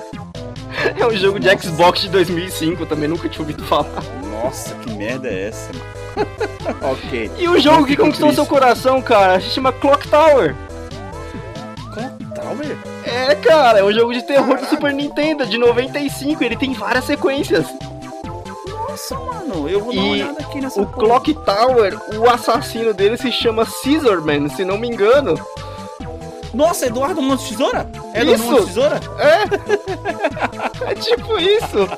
Speaker 2: É um jogo de Xbox de 2005, eu também nunca tinha ouvido falar.
Speaker 1: Nossa, que merda é essa? ok.
Speaker 2: E o jogo que conquistou
Speaker 1: triste.
Speaker 2: seu coração, cara, se chama Clock Tower.
Speaker 1: Tower?
Speaker 2: É, cara, é um jogo de terror do Super Nintendo de 95, ele tem várias sequências.
Speaker 1: Nossa, mano, eu vou dar uma olhada aqui nessa
Speaker 2: O
Speaker 1: porra.
Speaker 2: Clock Tower, o assassino dele se chama Scissorman, se não me engano.
Speaker 1: Nossa, Eduardo de Tesoura? É do
Speaker 2: Isso.
Speaker 1: De Tesoura?
Speaker 2: É. É tipo isso.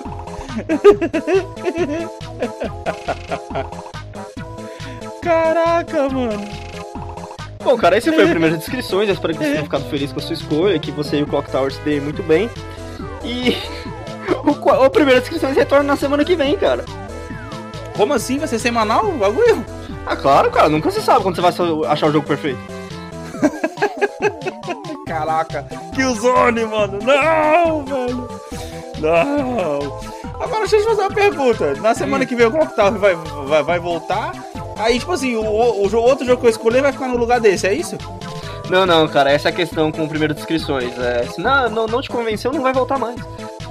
Speaker 1: Caraca, mano.
Speaker 2: Bom, cara, esse foi a primeira descrições. Eu espero que você tenha ficado feliz com a sua escolha, que você e o Clock Tower se deem muito bem. E o, a primeira descrições retorna na semana que vem, cara.
Speaker 1: Como assim? Vai ser semanal o bagulho?
Speaker 2: Ah, claro, cara, nunca se sabe quando você vai achar o jogo perfeito.
Speaker 1: Caraca, Killzone, mano. Não, velho. Não. Agora deixa eu te fazer uma pergunta. Na semana que vem o Clock Tower vai, vai, vai voltar. Aí, tipo assim, o, o, o outro jogo que eu escolher vai ficar no lugar desse, é isso?
Speaker 2: Não, não, cara, essa é a questão com o primeiro descrições. É, se não, não, não te convenceu, não vai voltar mais.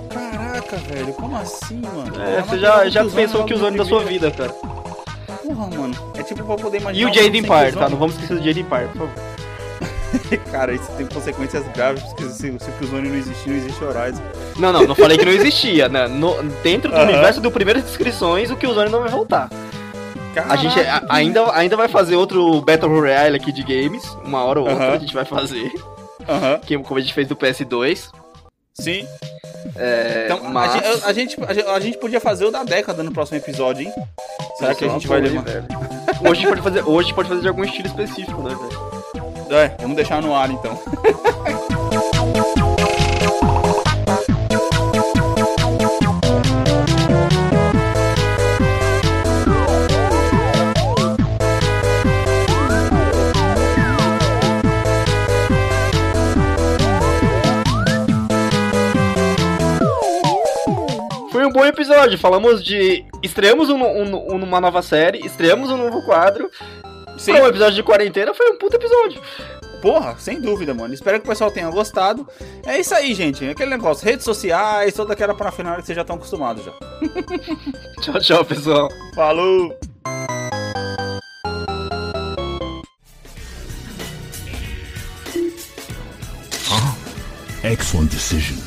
Speaker 1: Caraca, velho, como assim, mano?
Speaker 2: É,
Speaker 1: Eu
Speaker 2: você já, já pensou que
Speaker 1: no
Speaker 2: usando da sua vida, cara.
Speaker 1: Porra, mano. É tipo pra poder imaginar.
Speaker 2: E o Jade Empire, tá? Não vamos esquecer do Jade Empire, por favor.
Speaker 1: Cara, isso tem consequências graves, porque se, se o Killzone não existir, não existe Horizon.
Speaker 2: Não, não, não falei que não existia, né? No- dentro do universo do primeiras descrições, o Killzone não vai voltar. A gente a- ainda, ainda vai fazer outro Battle Royale aqui de games, uma hora ou outra a gente vai fazer,
Speaker 1: Aham,
Speaker 2: que, como a gente fez do PS2.
Speaker 1: sim.
Speaker 2: É,
Speaker 1: Então,
Speaker 2: mas...
Speaker 1: a, gente, a, gente, a gente- podia fazer o da década no próximo episódio, hein? Será que a gente vai levar?
Speaker 2: Hoje pode fazer, hoje a gente pode fazer de algum estilo específico, né, velho?
Speaker 1: É, vamos deixar no ar então.
Speaker 2: Um bom episódio, falamos de... Estreamos um- um- uma nova série, estreamos um novo quadro.
Speaker 1: Sim.
Speaker 2: Pra um episódio de quarentena foi um puto episódio.
Speaker 1: Porra, sem dúvida, mano. Espero que o pessoal tenha gostado. É isso aí, gente. Aquele negócio, redes sociais, toda aquela parafernália que vocês já estão acostumados já.
Speaker 2: tchau, tchau, pessoal.
Speaker 1: Falou!
Speaker 3: Ah, excellent decision.